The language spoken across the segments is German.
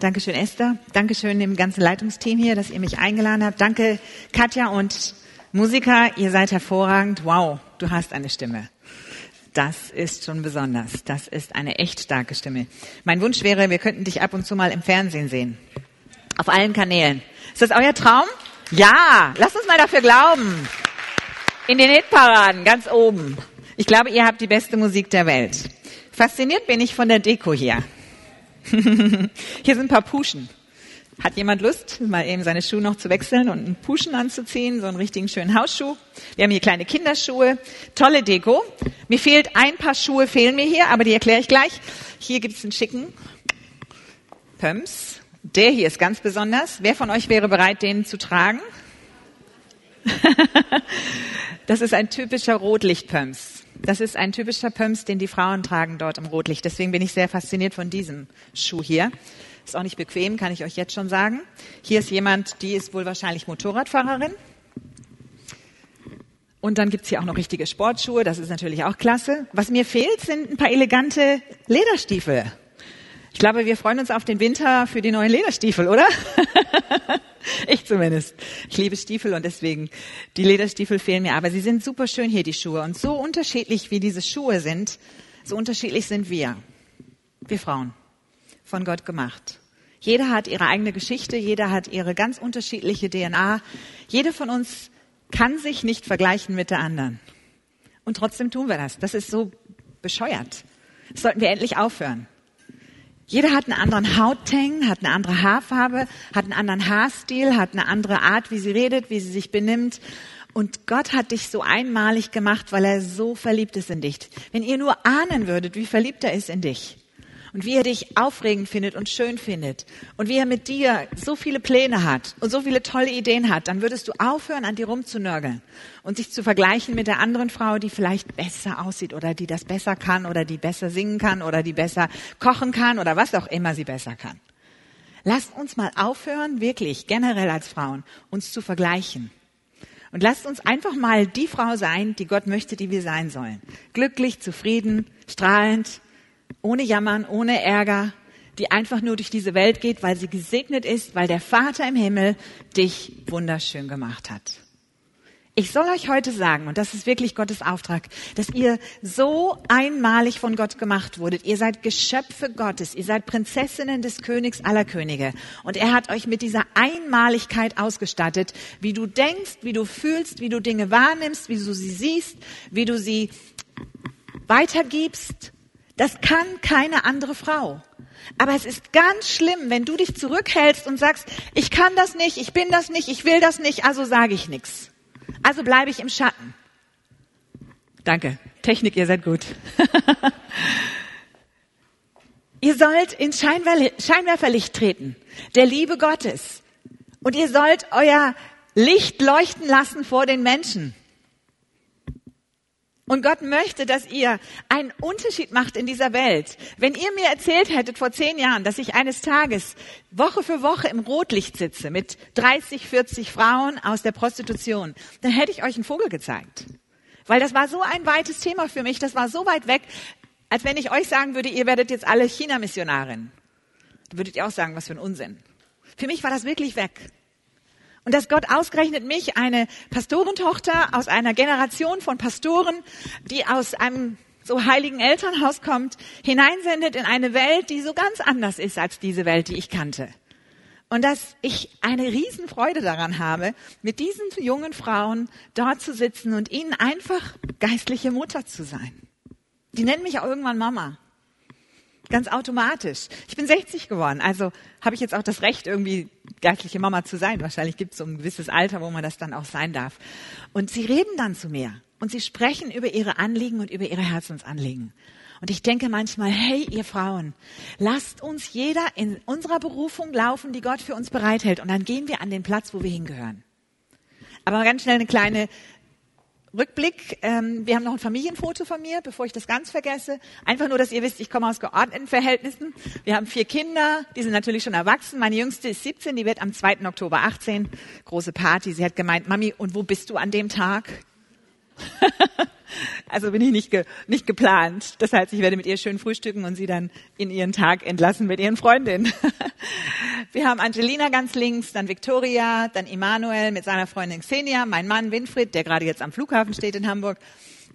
Dankeschön, Esther. Dankeschön dem ganzen Leitungsteam hier, dass ihr mich eingeladen habt. Danke, Katja und Musiker. Ihr seid hervorragend. Wow, du hast eine Stimme. Das ist schon besonders. Das ist eine echt starke Stimme. Mein Wunsch wäre, wir könnten dich ab und zu mal im Fernsehen sehen. Auf allen Kanälen. Ist das euer Traum? Ja, lasst uns mal dafür glauben. In den Hitparaden, ganz oben. Ich glaube, ihr habt die beste Musik der Welt. Fasziniert bin ich von der Deko hier. Hier sind ein paar Puschen. Hat jemand Lust, mal eben seine Schuhe noch zu wechseln und einen Puschen anzuziehen, so einen richtigen schönen Hausschuh? Wir haben hier kleine Kinderschuhe, tolle Deko. Mir fehlt ein paar Schuhe, fehlen mir hier, aber die erkläre ich gleich. Hier gibt es einen schicken Pumps. Der hier ist ganz besonders. Wer von euch wäre bereit, den zu tragen? das ist ein typischer Rotlichtpumps. Das ist ein typischer Pumps, den die Frauen tragen dort im Rotlicht. Deswegen bin ich sehr fasziniert von diesem Schuh hier. Ist auch nicht bequem, kann ich euch jetzt schon sagen. Hier ist jemand, die ist wohl wahrscheinlich Motorradfahrerin. Und dann gibt's hier auch noch richtige Sportschuhe, das ist natürlich auch klasse. Was mir fehlt, sind ein paar elegante Lederstiefel. Ich glaube, wir freuen uns auf den Winter für die neuen Lederstiefel, oder? ich zumindest. Ich liebe Stiefel und deswegen, die Lederstiefel fehlen mir. Aber sie sind super schön hier, die Schuhe. Und so unterschiedlich wie diese Schuhe sind, so unterschiedlich sind wir. Wir Frauen. Von Gott gemacht. Jeder hat ihre eigene Geschichte, jeder hat ihre ganz unterschiedliche DNA. Jede von uns kann sich nicht vergleichen mit der anderen. Und trotzdem tun wir das. Das ist so bescheuert. Das sollten wir endlich aufhören. Jeder hat einen anderen Hauttang, hat eine andere Haarfarbe, hat einen anderen Haarstil, hat eine andere Art, wie sie redet, wie sie sich benimmt. Und Gott hat dich so einmalig gemacht, weil er so verliebt ist in dich. Wenn ihr nur ahnen würdet, wie verliebt er ist in dich, und wie er dich aufregend findet und schön findet und wie er mit dir so viele Pläne hat und so viele tolle Ideen hat, dann würdest du aufhören, an dir rumzunörgeln und sich zu vergleichen mit der anderen Frau, die vielleicht besser aussieht oder die das besser kann oder die besser singen kann oder die besser kochen kann oder was auch immer sie besser kann. Lasst uns mal aufhören, wirklich generell als Frauen, uns zu vergleichen. Und lasst uns einfach mal die Frau sein, die Gott möchte, die wir sein sollen. Glücklich, zufrieden, strahlend, ohne Jammern, ohne Ärger, die einfach nur durch diese Welt geht, weil sie gesegnet ist, weil der Vater im Himmel dich wunderschön gemacht hat. Ich soll euch heute sagen, und das ist wirklich Gottes Auftrag, dass ihr so einmalig von Gott gemacht wurdet. Ihr seid Geschöpfe Gottes. Ihr seid Prinzessinnen des Königs aller Könige. Und er hat euch mit dieser Einmaligkeit ausgestattet, wie du denkst, wie du fühlst, wie du Dinge wahrnimmst, wie du sie siehst, wie du sie weitergibst das kann keine andere Frau. Aber es ist ganz schlimm, wenn du dich zurückhältst und sagst, ich kann das nicht, ich bin das nicht, ich will das nicht, also sage ich nichts. Also bleibe ich im Schatten. Danke. Technik, ihr seid gut. ihr sollt ins Scheinwerferlicht treten, der Liebe Gottes. Und ihr sollt euer Licht leuchten lassen vor den Menschen. Und Gott möchte, dass ihr einen Unterschied macht in dieser Welt. Wenn ihr mir erzählt hättet vor zehn Jahren, dass ich eines Tages Woche für Woche im Rotlicht sitze mit 30, 40 Frauen aus der Prostitution, dann hätte ich euch einen Vogel gezeigt. Weil das war so ein weites Thema für mich, das war so weit weg, als wenn ich euch sagen würde, ihr werdet jetzt alle China-Missionarin. Würdet ihr auch sagen, was für ein Unsinn. Für mich war das wirklich weg. Und dass Gott ausgerechnet mich, eine Pastorentochter aus einer Generation von Pastoren, die aus einem so heiligen Elternhaus kommt, hineinsendet in eine Welt, die so ganz anders ist als diese Welt, die ich kannte. Und dass ich eine Riesenfreude daran habe, mit diesen jungen Frauen dort zu sitzen und ihnen einfach geistliche Mutter zu sein. Die nennen mich auch irgendwann Mama. Ganz automatisch. Ich bin 60 geworden, also habe ich jetzt auch das Recht, irgendwie geistliche Mama zu sein. Wahrscheinlich gibt es so ein gewisses Alter, wo man das dann auch sein darf. Und sie reden dann zu mir und sie sprechen über ihre Anliegen und über ihre Herzensanliegen. Und ich denke manchmal, hey, ihr Frauen, lasst uns jeder in unserer Berufung laufen, die Gott für uns bereithält. Und dann gehen wir an den Platz, wo wir hingehören. Aber ganz schnell eine kleine Rückblick. Ähm, wir haben noch ein Familienfoto von mir, bevor ich das ganz vergesse. Einfach nur, dass ihr wisst, ich komme aus geordneten Verhältnissen. Wir haben vier Kinder, die sind natürlich schon erwachsen. Meine jüngste ist 17, die wird am 2. Oktober 18. Große Party. Sie hat gemeint, Mami, und wo bist du an dem Tag? also bin ich nicht, ge, nicht geplant. Das heißt, ich werde mit ihr schön frühstücken und sie dann in ihren Tag entlassen mit ihren Freundinnen. Wir haben Angelina ganz links, dann Victoria, dann Immanuel mit seiner Freundin Xenia, mein Mann Winfried, der gerade jetzt am Flughafen steht in Hamburg,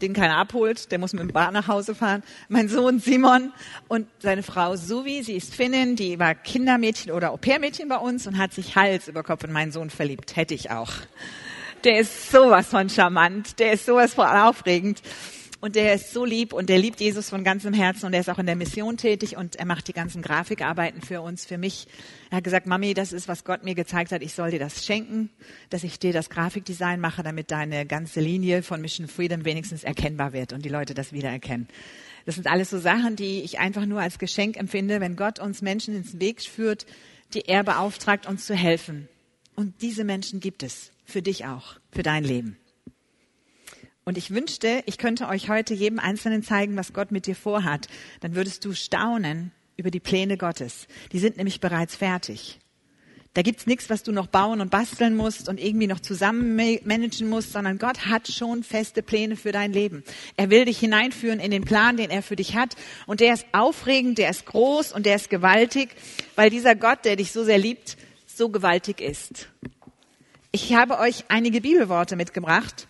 den keiner abholt, der muss mit dem Bahn nach Hause fahren. Mein Sohn Simon und seine Frau Suvi, sie ist Finnin, die war Kindermädchen oder Au-pair-Mädchen bei uns und hat sich Hals über Kopf in meinen Sohn verliebt. Hätte ich auch. Der ist sowas von charmant, der ist sowas von aufregend. Und der ist so lieb und der liebt Jesus von ganzem Herzen und er ist auch in der Mission tätig und er macht die ganzen Grafikarbeiten für uns, für mich. Er hat gesagt, Mami, das ist, was Gott mir gezeigt hat. Ich soll dir das schenken, dass ich dir das Grafikdesign mache, damit deine ganze Linie von Mission Freedom wenigstens erkennbar wird und die Leute das wiedererkennen. Das sind alles so Sachen, die ich einfach nur als Geschenk empfinde, wenn Gott uns Menschen ins Weg führt, die er beauftragt, uns zu helfen. Und diese Menschen gibt es. Für dich auch. Für dein Leben. Und ich wünschte, ich könnte euch heute jedem Einzelnen zeigen, was Gott mit dir vorhat. Dann würdest du staunen über die Pläne Gottes. Die sind nämlich bereits fertig. Da gibt's nichts, was du noch bauen und basteln musst und irgendwie noch zusammen managen musst, sondern Gott hat schon feste Pläne für dein Leben. Er will dich hineinführen in den Plan, den er für dich hat. Und der ist aufregend, der ist groß und der ist gewaltig, weil dieser Gott, der dich so sehr liebt, so gewaltig ist. Ich habe euch einige Bibelworte mitgebracht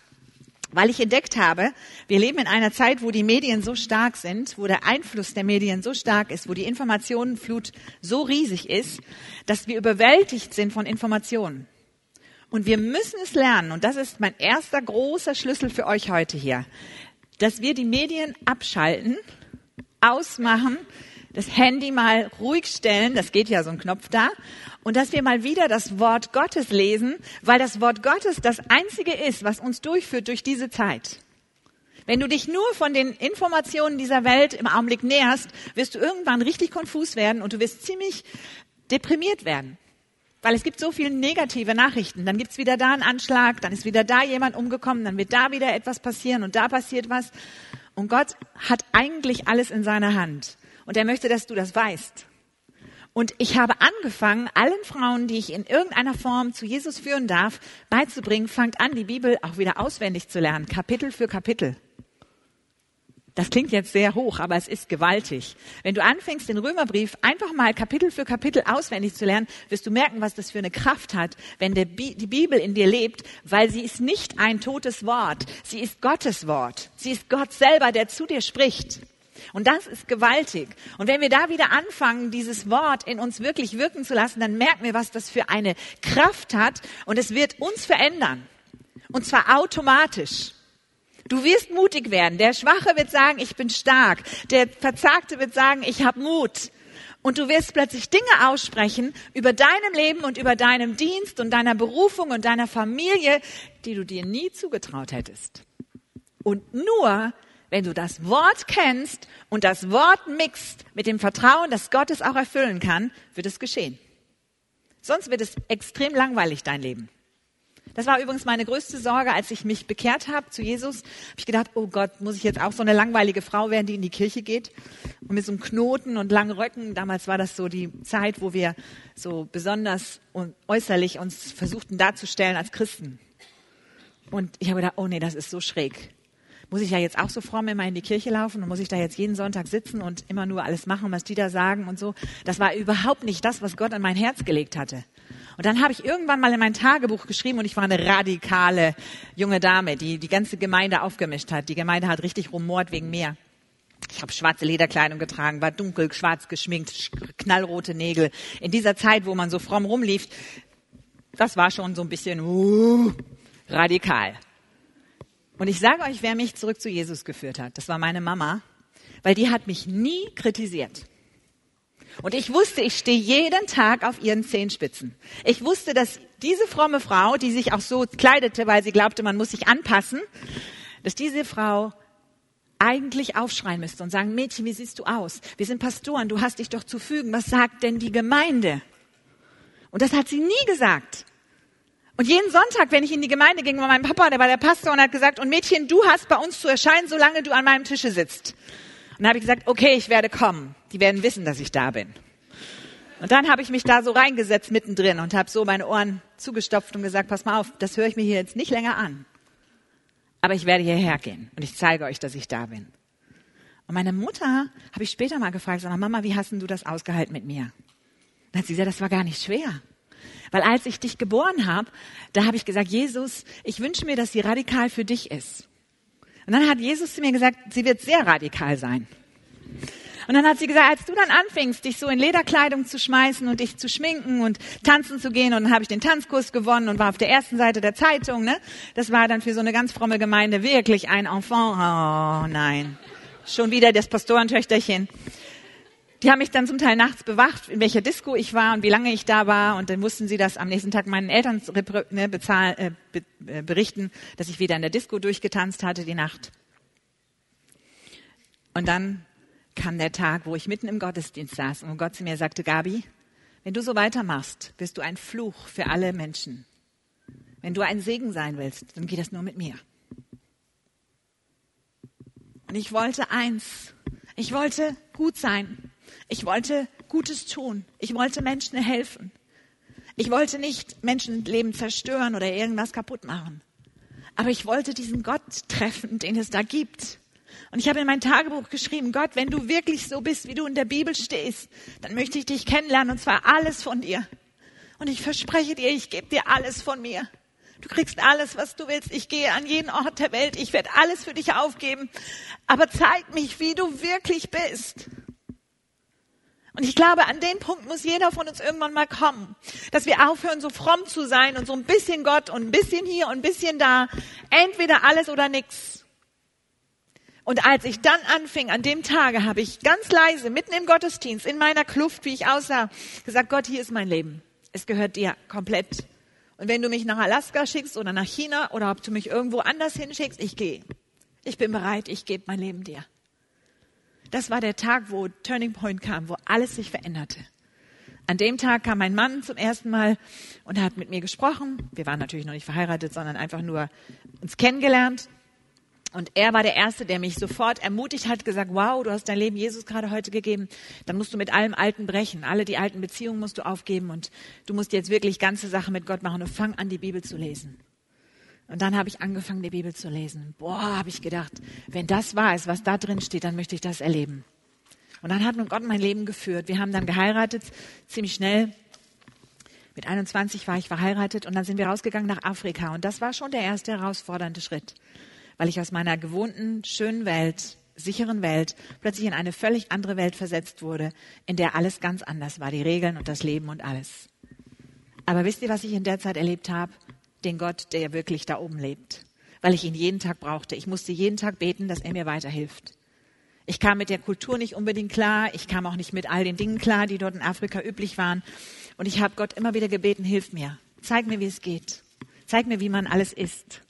weil ich entdeckt habe, wir leben in einer Zeit, wo die Medien so stark sind, wo der Einfluss der Medien so stark ist, wo die Informationenflut so riesig ist, dass wir überwältigt sind von Informationen. Und wir müssen es lernen, und das ist mein erster großer Schlüssel für euch heute hier, dass wir die Medien abschalten, ausmachen, das Handy mal ruhig stellen, das geht ja so ein Knopf da, und dass wir mal wieder das Wort Gottes lesen, weil das Wort Gottes das einzige ist, was uns durchführt durch diese Zeit. Wenn du dich nur von den Informationen dieser Welt im Augenblick näherst, wirst du irgendwann richtig konfus werden und du wirst ziemlich deprimiert werden. Weil es gibt so viele negative Nachrichten. Dann gibt's wieder da einen Anschlag, dann ist wieder da jemand umgekommen, dann wird da wieder etwas passieren und da passiert was. Und Gott hat eigentlich alles in seiner Hand. Und er möchte, dass du das weißt. Und ich habe angefangen, allen Frauen, die ich in irgendeiner Form zu Jesus führen darf, beizubringen, fangt an, die Bibel auch wieder auswendig zu lernen, Kapitel für Kapitel. Das klingt jetzt sehr hoch, aber es ist gewaltig. Wenn du anfängst, den Römerbrief einfach mal Kapitel für Kapitel auswendig zu lernen, wirst du merken, was das für eine Kraft hat, wenn die Bibel in dir lebt, weil sie ist nicht ein totes Wort. Sie ist Gottes Wort. Sie ist Gott selber, der zu dir spricht. Und das ist gewaltig. Und wenn wir da wieder anfangen, dieses Wort in uns wirklich wirken zu lassen, dann merken wir, was das für eine Kraft hat. Und es wird uns verändern. Und zwar automatisch. Du wirst mutig werden. Der Schwache wird sagen, ich bin stark. Der Verzagte wird sagen, ich habe Mut. Und du wirst plötzlich Dinge aussprechen über deinem Leben und über deinem Dienst und deiner Berufung und deiner Familie, die du dir nie zugetraut hättest. Und nur, wenn du das Wort kennst und das Wort mixt mit dem Vertrauen, dass Gott es auch erfüllen kann, wird es geschehen. Sonst wird es extrem langweilig, dein Leben. Das war übrigens meine größte Sorge, als ich mich bekehrt habe zu Jesus. Habe ich gedacht, oh Gott, muss ich jetzt auch so eine langweilige Frau werden, die in die Kirche geht und mit so einem Knoten und langen Röcken. Damals war das so die Zeit, wo wir so besonders und äußerlich uns versuchten darzustellen als Christen. Und ich habe gedacht, oh nee, das ist so schräg muss ich ja jetzt auch so fromm immer in die Kirche laufen und muss ich da jetzt jeden Sonntag sitzen und immer nur alles machen, was die da sagen und so. Das war überhaupt nicht das, was Gott an mein Herz gelegt hatte. Und dann habe ich irgendwann mal in mein Tagebuch geschrieben und ich war eine radikale junge Dame, die die ganze Gemeinde aufgemischt hat. Die Gemeinde hat richtig rumort wegen mir. Ich habe schwarze Lederkleidung getragen, war dunkel, schwarz geschminkt, knallrote Nägel. In dieser Zeit, wo man so fromm rumlief, das war schon so ein bisschen uh, radikal. Und ich sage euch, wer mich zurück zu Jesus geführt hat. Das war meine Mama, weil die hat mich nie kritisiert. Und ich wusste, ich stehe jeden Tag auf ihren Zehenspitzen. Ich wusste, dass diese fromme Frau, die sich auch so kleidete, weil sie glaubte, man muss sich anpassen, dass diese Frau eigentlich aufschreien müsste und sagen, Mädchen, wie siehst du aus? Wir sind Pastoren, du hast dich doch zu fügen. Was sagt denn die Gemeinde? Und das hat sie nie gesagt. Und jeden Sonntag, wenn ich in die Gemeinde ging, war mein Papa, der war der Pastor und hat gesagt, und Mädchen, du hast bei uns zu erscheinen, solange du an meinem Tische sitzt. Und dann habe ich gesagt, okay, ich werde kommen. Die werden wissen, dass ich da bin. Und dann habe ich mich da so reingesetzt mittendrin und habe so meine Ohren zugestopft und gesagt, pass mal auf, das höre ich mir hier jetzt nicht länger an. Aber ich werde hierher gehen und ich zeige euch, dass ich da bin. Und meine Mutter habe ich später mal gefragt, sag Mama, wie hast denn du das ausgehalten mit mir? Dann hat sie gesagt, das war gar nicht schwer. Weil als ich dich geboren habe, da habe ich gesagt, Jesus, ich wünsche mir, dass sie radikal für dich ist. Und dann hat Jesus zu mir gesagt, sie wird sehr radikal sein. Und dann hat sie gesagt, als du dann anfingst, dich so in Lederkleidung zu schmeißen und dich zu schminken und tanzen zu gehen, und dann habe ich den Tanzkurs gewonnen und war auf der ersten Seite der Zeitung, ne? Das war dann für so eine ganz fromme Gemeinde wirklich ein Enfant. Oh nein. Schon wieder das Pastorentöchterchen. Die haben mich dann zum Teil nachts bewacht, in welcher Disco ich war und wie lange ich da war. Und dann mussten sie das am nächsten Tag meinen Eltern ne, bezahlen, äh, be, äh, berichten, dass ich wieder in der Disco durchgetanzt hatte die Nacht. Und dann kam der Tag, wo ich mitten im Gottesdienst saß und Gott zu mir sagte, Gabi, wenn du so weitermachst, wirst du ein Fluch für alle Menschen. Wenn du ein Segen sein willst, dann geht das nur mit mir. Und ich wollte eins. Ich wollte gut sein. Ich wollte Gutes tun. Ich wollte Menschen helfen. Ich wollte nicht Menschenleben zerstören oder irgendwas kaputt machen. Aber ich wollte diesen Gott treffen, den es da gibt. Und ich habe in mein Tagebuch geschrieben, Gott, wenn du wirklich so bist, wie du in der Bibel stehst, dann möchte ich dich kennenlernen und zwar alles von dir. Und ich verspreche dir, ich gebe dir alles von mir. Du kriegst alles, was du willst. Ich gehe an jeden Ort der Welt. Ich werde alles für dich aufgeben. Aber zeig mich, wie du wirklich bist. Und ich glaube, an den Punkt muss jeder von uns irgendwann mal kommen, dass wir aufhören, so fromm zu sein und so ein bisschen Gott und ein bisschen hier und ein bisschen da. Entweder alles oder nichts. Und als ich dann anfing, an dem Tage habe ich ganz leise, mitten im Gottesdienst, in meiner Kluft, wie ich aussah, gesagt, Gott, hier ist mein Leben. Es gehört dir komplett. Und wenn du mich nach Alaska schickst oder nach China oder ob du mich irgendwo anders hinschickst, ich gehe. Ich bin bereit, ich gebe mein Leben dir. Das war der Tag, wo Turning Point kam, wo alles sich veränderte. An dem Tag kam mein Mann zum ersten Mal und hat mit mir gesprochen. Wir waren natürlich noch nicht verheiratet, sondern einfach nur uns kennengelernt. Und er war der Erste, der mich sofort ermutigt hat, gesagt, wow, du hast dein Leben Jesus gerade heute gegeben, dann musst du mit allem Alten brechen. Alle die alten Beziehungen musst du aufgeben und du musst jetzt wirklich ganze Sachen mit Gott machen und fang an, die Bibel zu lesen. Und dann habe ich angefangen, die Bibel zu lesen. Boah, habe ich gedacht, wenn das wahr ist, was da drin steht, dann möchte ich das erleben. Und dann hat nun Gott mein Leben geführt. Wir haben dann geheiratet, ziemlich schnell. Mit 21 war ich verheiratet und dann sind wir rausgegangen nach Afrika. Und das war schon der erste herausfordernde Schritt weil ich aus meiner gewohnten, schönen Welt, sicheren Welt plötzlich in eine völlig andere Welt versetzt wurde, in der alles ganz anders war, die Regeln und das Leben und alles. Aber wisst ihr, was ich in der Zeit erlebt habe? Den Gott, der wirklich da oben lebt, weil ich ihn jeden Tag brauchte. Ich musste jeden Tag beten, dass er mir weiterhilft. Ich kam mit der Kultur nicht unbedingt klar. Ich kam auch nicht mit all den Dingen klar, die dort in Afrika üblich waren. Und ich habe Gott immer wieder gebeten, hilf mir. Zeig mir, wie es geht. Zeig mir, wie man alles isst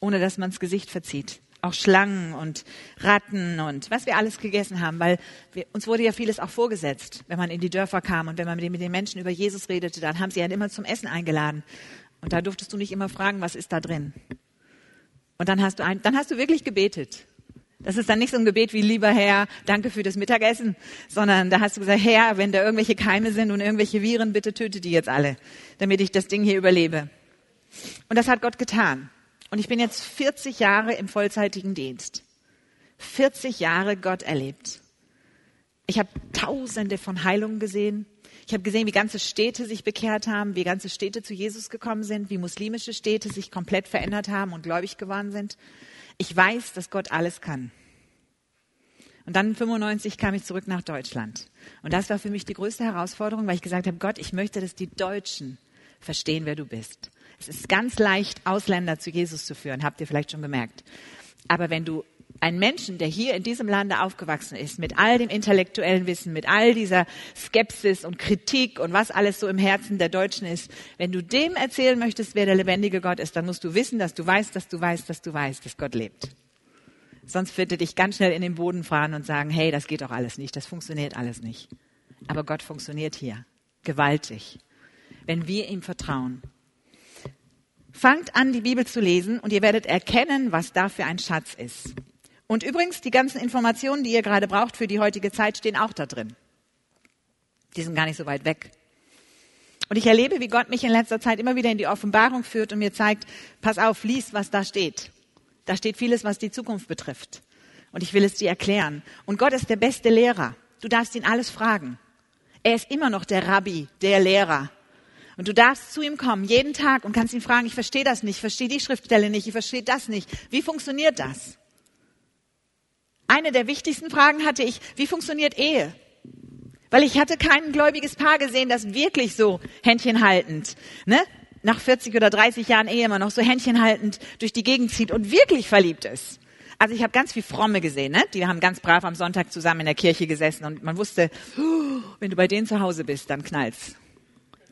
ohne dass man das Gesicht verzieht. Auch Schlangen und Ratten und was wir alles gegessen haben, weil wir, uns wurde ja vieles auch vorgesetzt, wenn man in die Dörfer kam und wenn man mit den Menschen über Jesus redete, dann haben sie ja immer zum Essen eingeladen. Und da durftest du nicht immer fragen, was ist da drin. Und dann hast du, ein, dann hast du wirklich gebetet. Das ist dann nicht so ein Gebet wie, lieber Herr, danke für das Mittagessen, sondern da hast du gesagt, Herr, wenn da irgendwelche Keime sind und irgendwelche Viren, bitte töte die jetzt alle, damit ich das Ding hier überlebe. Und das hat Gott getan. Und ich bin jetzt 40 Jahre im vollzeitigen Dienst. 40 Jahre Gott erlebt. Ich habe tausende von Heilungen gesehen. Ich habe gesehen, wie ganze Städte sich bekehrt haben, wie ganze Städte zu Jesus gekommen sind, wie muslimische Städte sich komplett verändert haben und gläubig geworden sind. Ich weiß, dass Gott alles kann. Und dann 95 kam ich zurück nach Deutschland. Und das war für mich die größte Herausforderung, weil ich gesagt habe, Gott, ich möchte, dass die Deutschen verstehen, wer du bist. Es ist ganz leicht, Ausländer zu Jesus zu führen, habt ihr vielleicht schon gemerkt. Aber wenn du einen Menschen, der hier in diesem Lande aufgewachsen ist, mit all dem intellektuellen Wissen, mit all dieser Skepsis und Kritik und was alles so im Herzen der Deutschen ist, wenn du dem erzählen möchtest, wer der lebendige Gott ist, dann musst du wissen, dass du weißt, dass du weißt, dass du weißt, dass Gott lebt. Sonst wird er dich ganz schnell in den Boden fahren und sagen, hey, das geht doch alles nicht, das funktioniert alles nicht. Aber Gott funktioniert hier. Gewaltig. Wenn wir ihm vertrauen. Fangt an, die Bibel zu lesen und ihr werdet erkennen, was da für ein Schatz ist. Und übrigens, die ganzen Informationen, die ihr gerade braucht für die heutige Zeit, stehen auch da drin. Die sind gar nicht so weit weg. Und ich erlebe, wie Gott mich in letzter Zeit immer wieder in die Offenbarung führt und mir zeigt, pass auf, lies, was da steht. Da steht vieles, was die Zukunft betrifft. Und ich will es dir erklären. Und Gott ist der beste Lehrer. Du darfst ihn alles fragen. Er ist immer noch der Rabbi, der Lehrer. Und du darfst zu ihm kommen, jeden Tag, und kannst ihn fragen, ich verstehe das nicht, ich verstehe die Schriftstelle nicht, ich verstehe das nicht. Wie funktioniert das? Eine der wichtigsten Fragen hatte ich, wie funktioniert Ehe? Weil ich hatte kein gläubiges Paar gesehen, das wirklich so händchenhaltend, ne? nach 40 oder 30 Jahren Ehe immer noch so händchenhaltend durch die Gegend zieht und wirklich verliebt ist. Also ich habe ganz viel Fromme gesehen, ne? Die haben ganz brav am Sonntag zusammen in der Kirche gesessen und man wusste, oh, wenn du bei denen zu Hause bist, dann knallt's.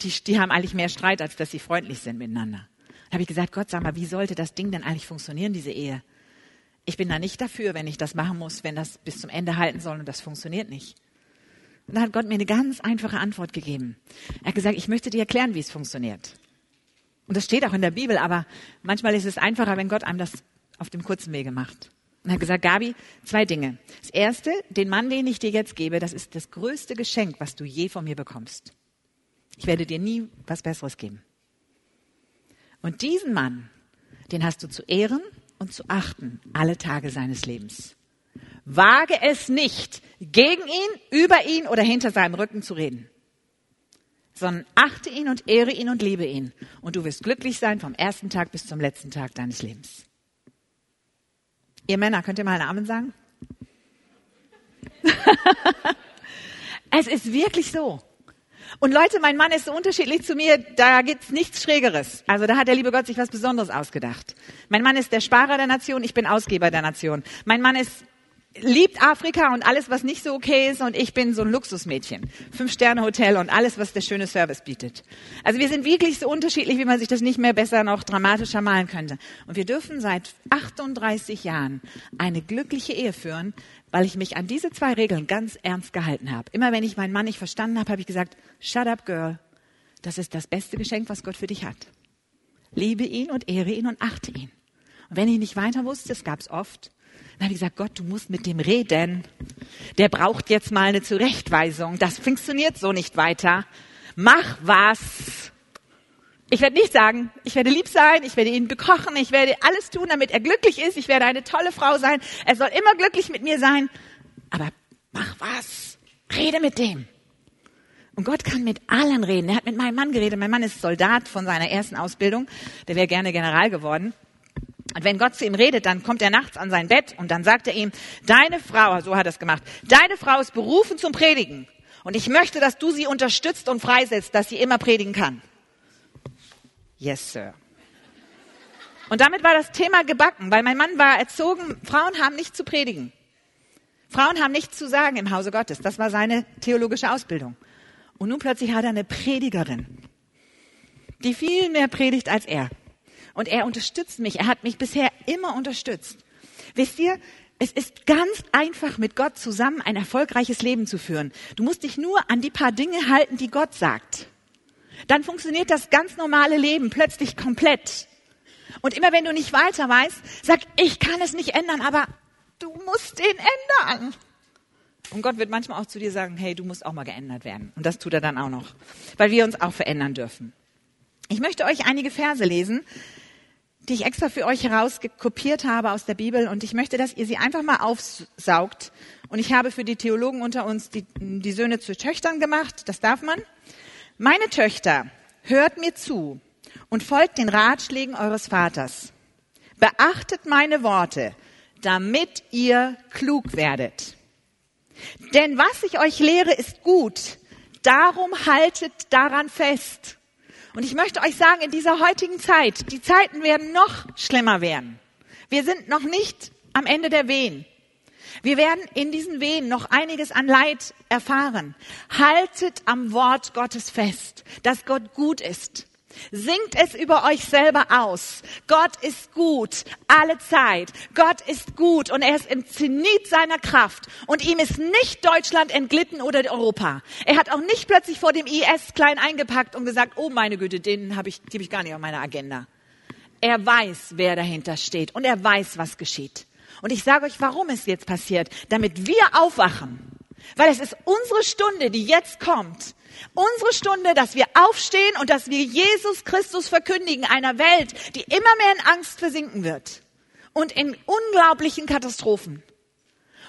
Die, die haben eigentlich mehr Streit, als dass sie freundlich sind miteinander. Da habe ich gesagt, Gott, sag mal, wie sollte das Ding denn eigentlich funktionieren, diese Ehe? Ich bin da nicht dafür, wenn ich das machen muss, wenn das bis zum Ende halten soll und das funktioniert nicht. Und dann hat Gott mir eine ganz einfache Antwort gegeben. Er hat gesagt, ich möchte dir erklären, wie es funktioniert. Und das steht auch in der Bibel, aber manchmal ist es einfacher, wenn Gott einem das auf dem kurzen Wege macht. Und er hat gesagt, Gabi, zwei Dinge. Das erste, den Mann, den ich dir jetzt gebe, das ist das größte Geschenk, was du je von mir bekommst. Ich werde dir nie was Besseres geben. Und diesen Mann, den hast du zu ehren und zu achten alle Tage seines Lebens. Wage es nicht, gegen ihn, über ihn oder hinter seinem Rücken zu reden, sondern achte ihn und ehre ihn und liebe ihn. Und du wirst glücklich sein vom ersten Tag bis zum letzten Tag deines Lebens. Ihr Männer, könnt ihr mal einen Amen sagen? es ist wirklich so. Und Leute, mein Mann ist so unterschiedlich zu mir, da gibt's nichts Schrägeres. Also da hat der liebe Gott sich was Besonderes ausgedacht. Mein Mann ist der Sparer der Nation, ich bin Ausgeber der Nation. Mein Mann ist liebt Afrika und alles, was nicht so okay ist und ich bin so ein Luxusmädchen. Fünf-Sterne-Hotel und alles, was der schöne Service bietet. Also wir sind wirklich so unterschiedlich, wie man sich das nicht mehr besser noch dramatischer malen könnte. Und wir dürfen seit 38 Jahren eine glückliche Ehe führen, weil ich mich an diese zwei Regeln ganz ernst gehalten habe. Immer wenn ich meinen Mann nicht verstanden habe, habe ich gesagt, shut up, girl. Das ist das beste Geschenk, was Gott für dich hat. Liebe ihn und ehre ihn und achte ihn. Und wenn ich nicht weiter wusste, das gab es oft, dann habe ich gesagt, Gott, du musst mit dem reden. Der braucht jetzt mal eine Zurechtweisung. Das funktioniert so nicht weiter. Mach was. Ich werde nicht sagen, ich werde lieb sein, ich werde ihn bekochen, ich werde alles tun, damit er glücklich ist, ich werde eine tolle Frau sein, er soll immer glücklich mit mir sein. Aber mach was. Rede mit dem. Und Gott kann mit allen reden. Er hat mit meinem Mann geredet. Mein Mann ist Soldat von seiner ersten Ausbildung. Der wäre gerne General geworden. Und wenn Gott zu ihm redet, dann kommt er nachts an sein Bett und dann sagt er ihm, deine Frau, so hat er es gemacht, deine Frau ist berufen zum Predigen. Und ich möchte, dass du sie unterstützt und freisetzt, dass sie immer predigen kann. Yes, Sir. Und damit war das Thema gebacken, weil mein Mann war erzogen, Frauen haben nicht zu predigen. Frauen haben nichts zu sagen im Hause Gottes. Das war seine theologische Ausbildung. Und nun plötzlich hat er eine Predigerin, die viel mehr predigt als er. Und er unterstützt mich. Er hat mich bisher immer unterstützt. Wisst ihr, es ist ganz einfach, mit Gott zusammen ein erfolgreiches Leben zu führen. Du musst dich nur an die paar Dinge halten, die Gott sagt. Dann funktioniert das ganz normale Leben plötzlich komplett. Und immer wenn du nicht weiter weißt, sag, ich kann es nicht ändern, aber du musst den ändern. Und Gott wird manchmal auch zu dir sagen, hey, du musst auch mal geändert werden. Und das tut er dann auch noch, weil wir uns auch verändern dürfen. Ich möchte euch einige Verse lesen, die ich extra für euch herauskopiert habe aus der Bibel und ich möchte, dass ihr sie einfach mal aufsaugt. Und ich habe für die Theologen unter uns die, die Söhne zu Töchtern gemacht, das darf man. Meine Töchter, hört mir zu und folgt den Ratschlägen eures Vaters. Beachtet meine Worte, damit ihr klug werdet. Denn was ich euch lehre, ist gut. Darum haltet daran fest. Und ich möchte euch sagen, in dieser heutigen Zeit, die Zeiten werden noch schlimmer werden. Wir sind noch nicht am Ende der Wehen. Wir werden in diesen Wehen noch einiges an Leid erfahren. Haltet am Wort Gottes fest, dass Gott gut ist, Singt es über euch selber aus. Gott ist gut, alle Zeit. Gott ist gut und er ist im Zenit seiner Kraft. Und ihm ist nicht Deutschland entglitten oder Europa. Er hat auch nicht plötzlich vor dem IS klein eingepackt und gesagt, oh meine Güte, den habe ich, die habe ich gar nicht auf meiner Agenda. Er weiß, wer dahinter steht und er weiß, was geschieht. Und ich sage euch, warum es jetzt passiert. Damit wir aufwachen. Weil es ist unsere Stunde, die jetzt kommt Unsere Stunde, dass wir aufstehen und dass wir Jesus Christus verkündigen, einer Welt, die immer mehr in Angst versinken wird. und in unglaublichen Katastrophen.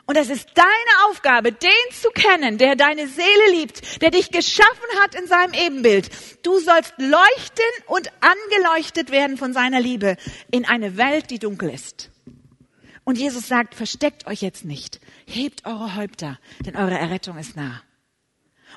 Und es ist deine Aufgabe, den zu kennen, der deine Seele liebt, der dich geschaffen hat in seinem Ebenbild. Du sollst leuchten und angeleuchtet werden von seiner Liebe in eine Welt, die dunkel ist. Und Jesus sagt, versteckt euch jetzt nicht. Hebt eure Häupter, denn eure Errettung ist nah.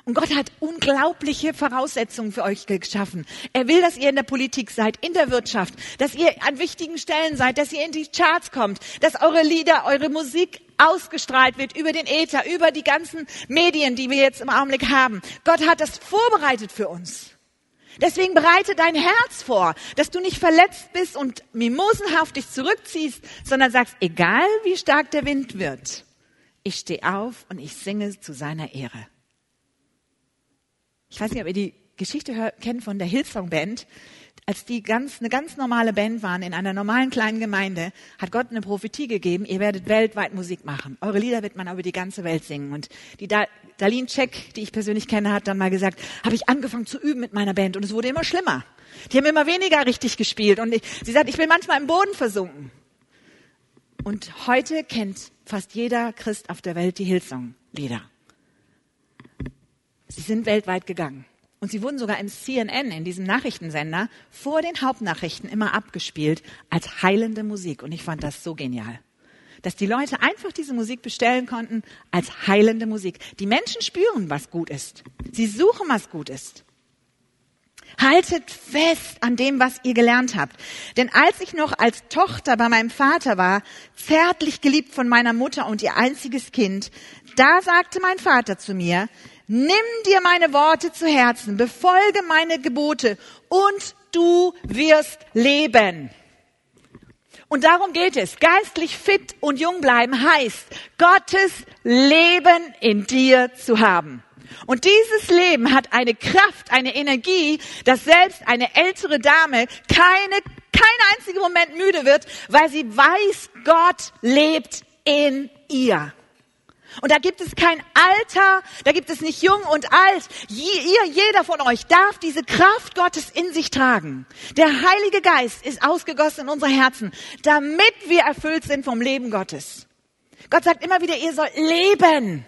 Und Gott hat unglaubliche Voraussetzungen für euch geschaffen. Er will, dass ihr in der Politik seid, in der Wirtschaft, dass ihr an wichtigen Stellen seid, dass ihr in die Charts kommt, dass eure Lieder, eure Musik ausgestrahlt wird über den Äther, über die ganzen Medien, die wir jetzt im Augenblick haben. Gott hat das vorbereitet für uns. Deswegen bereite dein Herz vor, dass du nicht verletzt bist und mimosenhaft dich zurückziehst, sondern sagst, egal wie stark der Wind wird, ich stehe auf und ich singe zu seiner Ehre. Ich weiß nicht, ob ihr die Geschichte kennt von der Hillsong Band. Als die ganz, eine ganz normale Band waren in einer normalen kleinen Gemeinde, hat Gott eine Prophetie gegeben, ihr werdet weltweit Musik machen. Eure Lieder wird man über die ganze Welt singen. Und die da Darlene Check, die ich persönlich kenne, hat dann mal gesagt, habe ich angefangen zu üben mit meiner Band und es wurde immer schlimmer. Die haben immer weniger richtig gespielt und ich, sie sagt, ich bin manchmal im Boden versunken. Und heute kennt fast jeder Christ auf der Welt die Hillsong-Lieder. Sie sind weltweit gegangen. Und sie wurden sogar im CNN, in diesem Nachrichtensender, vor den Hauptnachrichten immer abgespielt als heilende Musik. Und ich fand das so genial. Dass die Leute einfach diese Musik bestellen konnten als heilende Musik. Die Menschen spüren, was gut ist. Sie suchen, was gut ist. Haltet fest an dem, was ihr gelernt habt. Denn als ich noch als Tochter bei meinem Vater war, zärtlich geliebt von meiner Mutter und ihr einziges Kind, da sagte mein Vater zu mir, Nimm dir meine Worte zu Herzen, befolge meine Gebote und du wirst leben. Und darum geht es. Geistlich fit und jung bleiben heißt, Gottes Leben in dir zu haben. Und dieses Leben hat eine Kraft, eine Energie, dass selbst eine ältere Dame keine, kein einziger Moment müde wird, weil sie weiß, Gott lebt in ihr. Und da gibt es kein Alter, da gibt es nicht jung und alt. Ihr, jeder von euch darf diese Kraft Gottes in sich tragen. Der Heilige Geist ist ausgegossen in unsere Herzen, damit wir erfüllt sind vom Leben Gottes. Gott sagt immer wieder, ihr sollt leben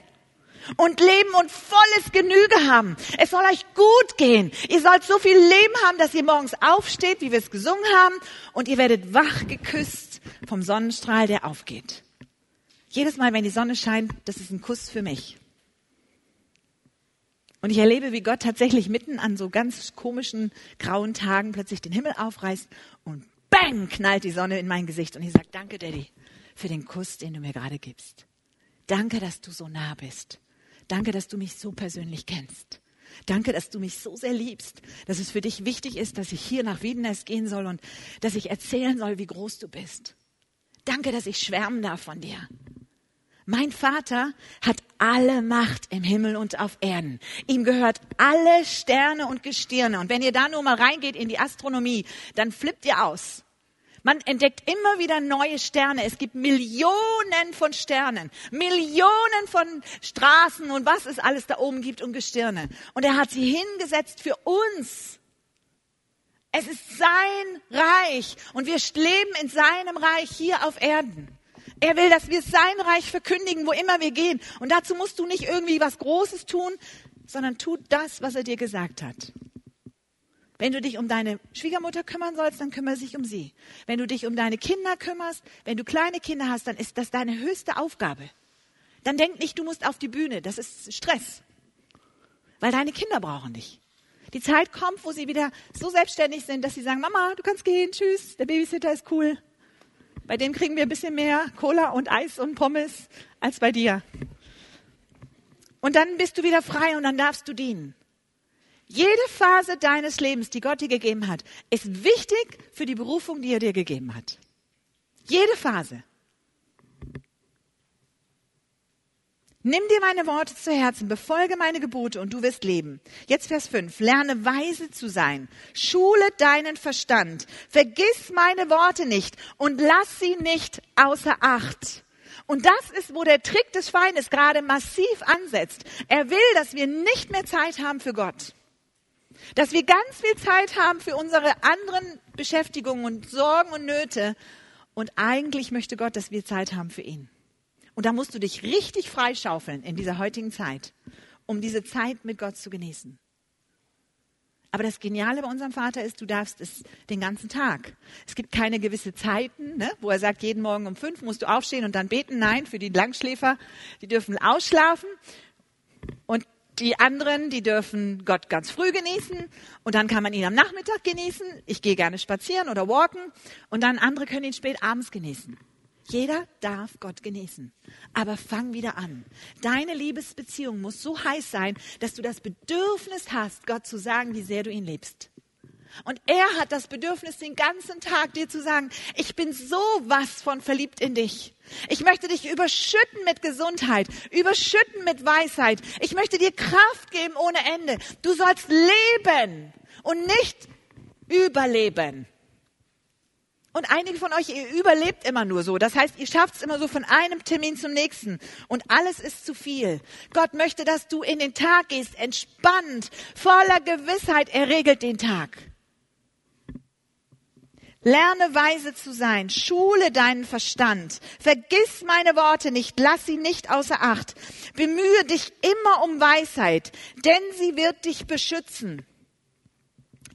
und leben und volles Genüge haben. Es soll euch gut gehen. Ihr sollt so viel Leben haben, dass ihr morgens aufsteht, wie wir es gesungen haben, und ihr werdet wach geküsst vom Sonnenstrahl, der aufgeht. Jedes Mal, wenn die Sonne scheint, das ist ein Kuss für mich. Und ich erlebe, wie Gott tatsächlich mitten an so ganz komischen grauen Tagen plötzlich den Himmel aufreißt und bang knallt die Sonne in mein Gesicht und ich sage, danke Daddy für den Kuss, den du mir gerade gibst. Danke, dass du so nah bist. Danke, dass du mich so persönlich kennst. Danke, dass du mich so sehr liebst, dass es für dich wichtig ist, dass ich hier nach Wiedenest gehen soll und dass ich erzählen soll, wie groß du bist. Danke, dass ich schwärmen darf von dir. Mein Vater hat alle Macht im Himmel und auf Erden. Ihm gehört alle Sterne und Gestirne. Und wenn ihr da nur mal reingeht in die Astronomie, dann flippt ihr aus. Man entdeckt immer wieder neue Sterne. Es gibt Millionen von Sternen, Millionen von Straßen und was es alles da oben gibt und Gestirne. Und er hat sie hingesetzt für uns. Es ist sein Reich und wir leben in seinem Reich hier auf Erden. Er will, dass wir sein Reich verkündigen, wo immer wir gehen. Und dazu musst du nicht irgendwie was Großes tun, sondern tu das, was er dir gesagt hat. Wenn du dich um deine Schwiegermutter kümmern sollst, dann kümmere dich um sie. Wenn du dich um deine Kinder kümmerst, wenn du kleine Kinder hast, dann ist das deine höchste Aufgabe. Dann denk nicht, du musst auf die Bühne. Das ist Stress. Weil deine Kinder brauchen dich. Die Zeit kommt, wo sie wieder so selbstständig sind, dass sie sagen, Mama, du kannst gehen, tschüss, der Babysitter ist cool. Bei dem kriegen wir ein bisschen mehr Cola und Eis und Pommes als bei dir. Und dann bist du wieder frei und dann darfst du dienen. Jede Phase deines Lebens, die Gott dir gegeben hat, ist wichtig für die Berufung, die er dir gegeben hat. Jede Phase. Nimm dir meine Worte zu Herzen, befolge meine Gebote und du wirst leben. Jetzt Vers 5. Lerne weise zu sein. Schule deinen Verstand. Vergiss meine Worte nicht und lass sie nicht außer Acht. Und das ist, wo der Trick des Feindes gerade massiv ansetzt. Er will, dass wir nicht mehr Zeit haben für Gott. Dass wir ganz viel Zeit haben für unsere anderen Beschäftigungen und Sorgen und Nöte Und eigentlich möchte Gott, dass wir Zeit haben für ihn. Und da musst du dich richtig freischaufeln in dieser heutigen Zeit, um diese Zeit mit Gott zu genießen. Aber das Geniale bei unserem Vater ist, du darfst es den ganzen Tag. Es gibt keine gewisse Zeiten, ne, wo er sagt, jeden Morgen um fünf musst du aufstehen und dann beten. Nein, für die Langschläfer, die dürfen ausschlafen. Und die anderen, die dürfen Gott ganz früh genießen und dann kann man ihn am Nachmittag genießen. Ich gehe gerne spazieren oder walken und dann andere können ihn spät abends genießen. Jeder darf Gott genießen. Aber fang wieder an. Deine Liebesbeziehung muss so heiß sein, dass du das Bedürfnis hast, Gott zu sagen, wie sehr du ihn liebst. Und er hat das Bedürfnis, den ganzen Tag dir zu sagen, ich bin so was von verliebt in dich. Ich möchte dich überschütten mit Gesundheit, überschütten mit Weisheit. Ich möchte dir Kraft geben ohne Ende. Du sollst leben und nicht überleben. Und einige von euch, ihr überlebt immer nur so. Das heißt, ihr schafft es immer so von einem Termin zum nächsten. Und alles ist zu viel. Gott möchte, dass du in den Tag gehst, entspannt, voller Gewissheit. Er regelt den Tag. Lerne weise zu sein, schule deinen Verstand, vergiss meine Worte nicht, lass sie nicht außer Acht, bemühe dich immer um Weisheit, denn sie wird dich beschützen.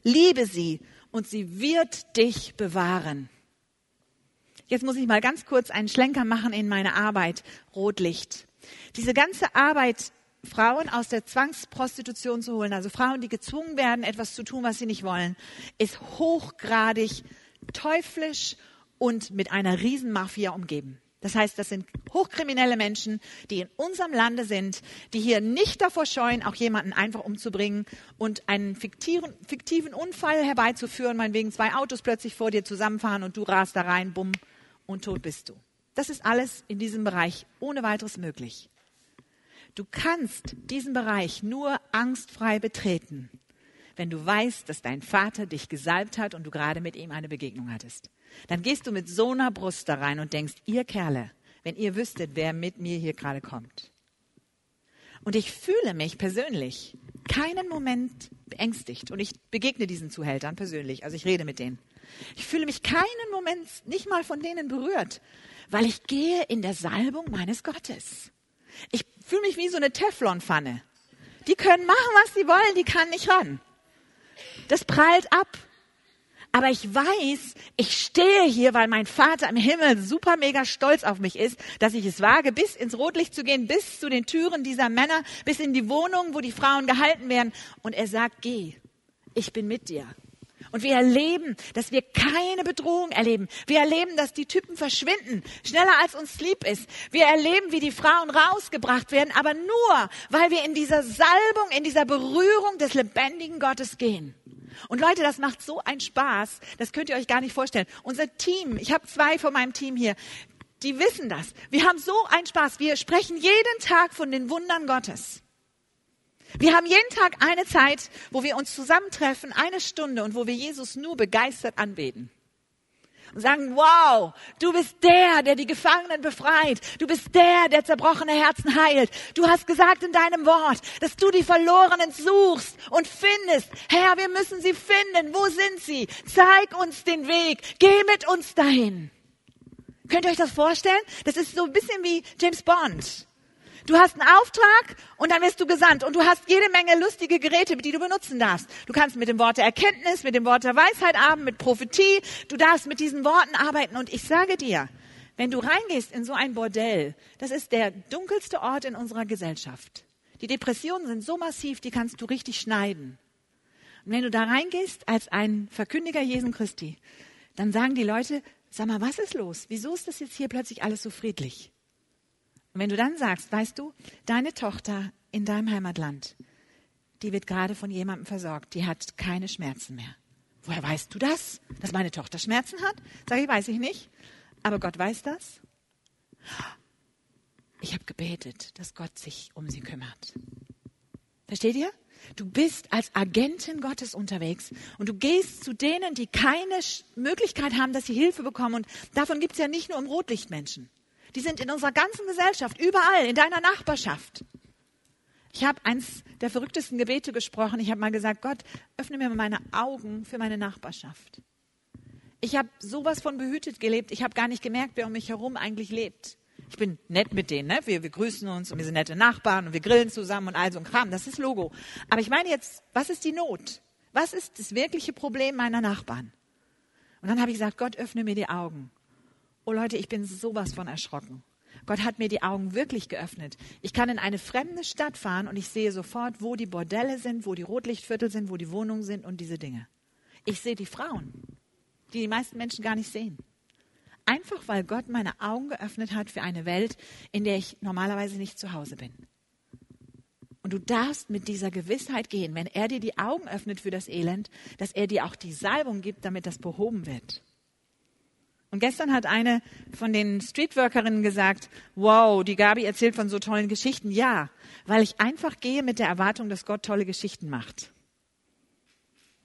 Liebe sie und sie wird dich bewahren. Jetzt muss ich mal ganz kurz einen Schlenker machen in meine Arbeit, Rotlicht. Diese ganze Arbeit, Frauen aus der Zwangsprostitution zu holen, also Frauen, die gezwungen werden, etwas zu tun, was sie nicht wollen, ist hochgradig teuflisch und mit einer Riesenmafia umgeben. Das heißt, das sind hochkriminelle Menschen, die in unserem Lande sind, die hier nicht davor scheuen, auch jemanden einfach umzubringen und einen fiktiven, fiktiven Unfall herbeizuführen, meinetwegen zwei Autos plötzlich vor dir zusammenfahren und du rast da rein, bumm, und tot bist du. Das ist alles in diesem Bereich ohne weiteres möglich. Du kannst diesen Bereich nur angstfrei betreten, wenn du weißt, dass dein Vater dich gesalbt hat und du gerade mit ihm eine Begegnung hattest. Dann gehst du mit so einer Brust da rein und denkst, ihr Kerle, wenn ihr wüsstet, wer mit mir hier gerade kommt. Und ich fühle mich persönlich keinen Moment beängstigt. Und ich begegne diesen Zuhältern persönlich. Also ich rede mit denen. Ich fühle mich keinen Moment nicht mal von denen berührt, weil ich gehe in der Salbung meines Gottes. Ich fühle mich wie so eine Teflonpfanne. Die können machen, was sie wollen, die kann nicht ran. Das prallt ab. Aber ich weiß, ich stehe hier, weil mein Vater im Himmel super mega stolz auf mich ist, dass ich es wage, bis ins Rotlicht zu gehen, bis zu den Türen dieser Männer, bis in die Wohnung, wo die Frauen gehalten werden. Und er sagt, geh, ich bin mit dir. Und wir erleben, dass wir keine Bedrohung erleben. Wir erleben, dass die Typen verschwinden, schneller als uns lieb ist. Wir erleben, wie die Frauen rausgebracht werden, aber nur, weil wir in dieser Salbung, in dieser Berührung des lebendigen Gottes gehen. Und Leute, das macht so einen Spaß, das könnt ihr euch gar nicht vorstellen. Unser Team, ich habe zwei von meinem Team hier, die wissen das. Wir haben so einen Spaß. Wir sprechen jeden Tag von den Wundern Gottes. Wir haben jeden Tag eine Zeit, wo wir uns zusammentreffen, eine Stunde und wo wir Jesus nur begeistert anbeten. Und sagen, wow, du bist der, der die Gefangenen befreit. Du bist der, der zerbrochene Herzen heilt. Du hast gesagt in deinem Wort, dass du die Verlorenen suchst und findest. Herr, wir müssen sie finden. Wo sind sie? Zeig uns den Weg. Geh mit uns dahin. Könnt ihr euch das vorstellen? Das ist so ein bisschen wie James Bond. Du hast einen Auftrag und dann wirst du gesandt und du hast jede Menge lustige Geräte, die du benutzen darfst. Du kannst mit dem Wort der Erkenntnis, mit dem Wort der Weisheit arbeiten, mit Prophetie. Du darfst mit diesen Worten arbeiten und ich sage dir, wenn du reingehst in so ein Bordell, das ist der dunkelste Ort in unserer Gesellschaft. Die Depressionen sind so massiv, die kannst du richtig schneiden. Und wenn du da reingehst als ein Verkündiger Jesu Christi, dann sagen die Leute, sag mal, was ist los? Wieso ist das jetzt hier plötzlich alles so friedlich? Und wenn du dann sagst, weißt du, deine Tochter in deinem Heimatland, die wird gerade von jemandem versorgt, die hat keine Schmerzen mehr. Woher weißt du das? Dass meine Tochter Schmerzen hat? Sag ich, weiß ich nicht. Aber Gott weiß das. Ich habe gebetet, dass Gott sich um sie kümmert. Versteht ihr? Du bist als Agentin Gottes unterwegs und du gehst zu denen, die keine Möglichkeit haben, dass sie Hilfe bekommen. Und davon gibt es ja nicht nur im Rotlichtmenschen. Die sind in unserer ganzen Gesellschaft, überall, in deiner Nachbarschaft. Ich habe eins der verrücktesten Gebete gesprochen. Ich habe mal gesagt, Gott, öffne mir meine Augen für meine Nachbarschaft. Ich habe sowas von behütet gelebt. Ich habe gar nicht gemerkt, wer um mich herum eigentlich lebt. Ich bin nett mit denen, ne? wir, wir grüßen uns und wir sind nette Nachbarn und wir grillen zusammen und all so ein Kram. Das ist Logo. Aber ich meine jetzt, was ist die Not? Was ist das wirkliche Problem meiner Nachbarn? Und dann habe ich gesagt, Gott, öffne mir die Augen. Oh Leute, ich bin sowas von erschrocken. Gott hat mir die Augen wirklich geöffnet. Ich kann in eine fremde Stadt fahren und ich sehe sofort, wo die Bordelle sind, wo die Rotlichtviertel sind, wo die Wohnungen sind und diese Dinge. Ich sehe die Frauen, die die meisten Menschen gar nicht sehen. Einfach weil Gott meine Augen geöffnet hat für eine Welt, in der ich normalerweise nicht zu Hause bin. Und du darfst mit dieser Gewissheit gehen, wenn er dir die Augen öffnet für das Elend, dass er dir auch die Salbung gibt, damit das behoben wird. Und gestern hat eine von den Streetworkerinnen gesagt, wow, die Gabi erzählt von so tollen Geschichten. Ja, weil ich einfach gehe mit der Erwartung, dass Gott tolle Geschichten macht.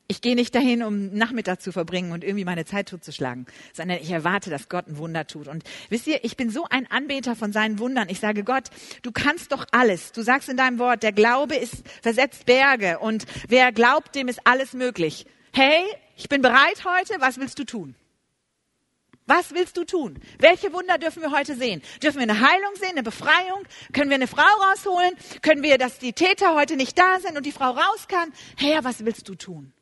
Ich gehe nicht dahin, um Nachmittag zu verbringen und irgendwie meine Zeit totzuschlagen, sondern ich erwarte, dass Gott ein Wunder tut. Und wisst ihr, ich bin so ein Anbeter von seinen Wundern. Ich sage, Gott, du kannst doch alles. Du sagst in deinem Wort, der Glaube ist versetzt Berge und wer glaubt, dem ist alles möglich. Hey, ich bin bereit heute. Was willst du tun? Was willst du tun? Welche Wunder dürfen wir heute sehen? Dürfen wir eine Heilung sehen, eine Befreiung? Können wir eine Frau rausholen? Können wir, dass die Täter heute nicht da sind und die Frau raus kann? Herr, was willst du tun?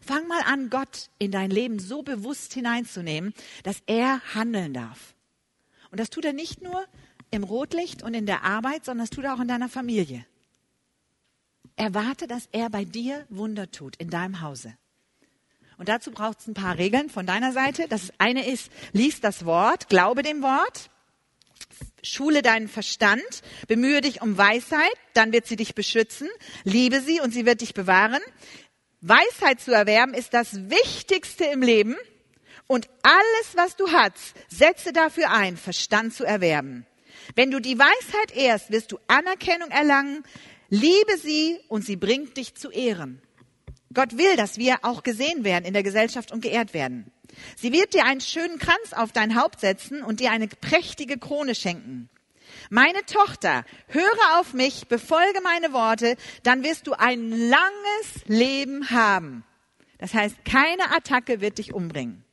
Fang mal an, Gott in dein Leben so bewusst hineinzunehmen, dass er handeln darf. Und das tut er nicht nur im Rotlicht und in der Arbeit, sondern das tut er auch in deiner Familie. Erwarte, dass er bei dir Wunder tut in deinem Hause. Und dazu braucht es ein paar Regeln von deiner Seite. Das eine ist, lies das Wort, glaube dem Wort, schule deinen Verstand, bemühe dich um Weisheit, dann wird sie dich beschützen, liebe sie und sie wird dich bewahren. Weisheit zu erwerben ist das Wichtigste im Leben und alles, was du hast, setze dafür ein, Verstand zu erwerben. Wenn du die Weisheit ehrst, wirst du Anerkennung erlangen, liebe sie und sie bringt dich zu Ehren. Gott will, dass wir auch gesehen werden in der Gesellschaft und geehrt werden. Sie wird dir einen schönen Kranz auf dein Haupt setzen und dir eine prächtige Krone schenken. Meine Tochter, höre auf mich, befolge meine Worte, dann wirst du ein langes Leben haben. Das heißt, keine Attacke wird dich umbringen.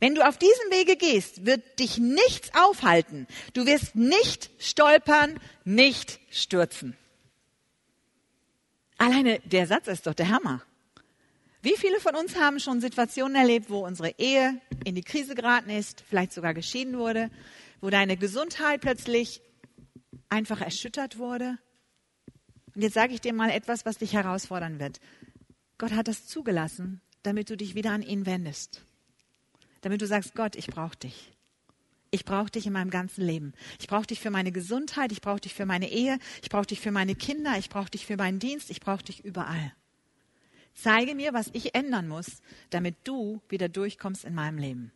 Wenn du auf diesem Wege gehst, wird dich nichts aufhalten. Du wirst nicht stolpern, nicht stürzen. Alleine der Satz ist doch der Hammer. Wie viele von uns haben schon Situationen erlebt, wo unsere Ehe in die Krise geraten ist, vielleicht sogar geschieden wurde, wo deine Gesundheit plötzlich einfach erschüttert wurde? Und jetzt sage ich dir mal etwas, was dich herausfordern wird. Gott hat das zugelassen, damit du dich wieder an ihn wendest. Damit du sagst, Gott, ich brauche dich. Ich brauche dich in meinem ganzen Leben. Ich brauche dich für meine Gesundheit, ich brauche dich für meine Ehe, ich brauche dich für meine Kinder, ich brauche dich für meinen Dienst, ich brauche dich überall. Zeige mir, was ich ändern muss, damit du wieder durchkommst in meinem Leben.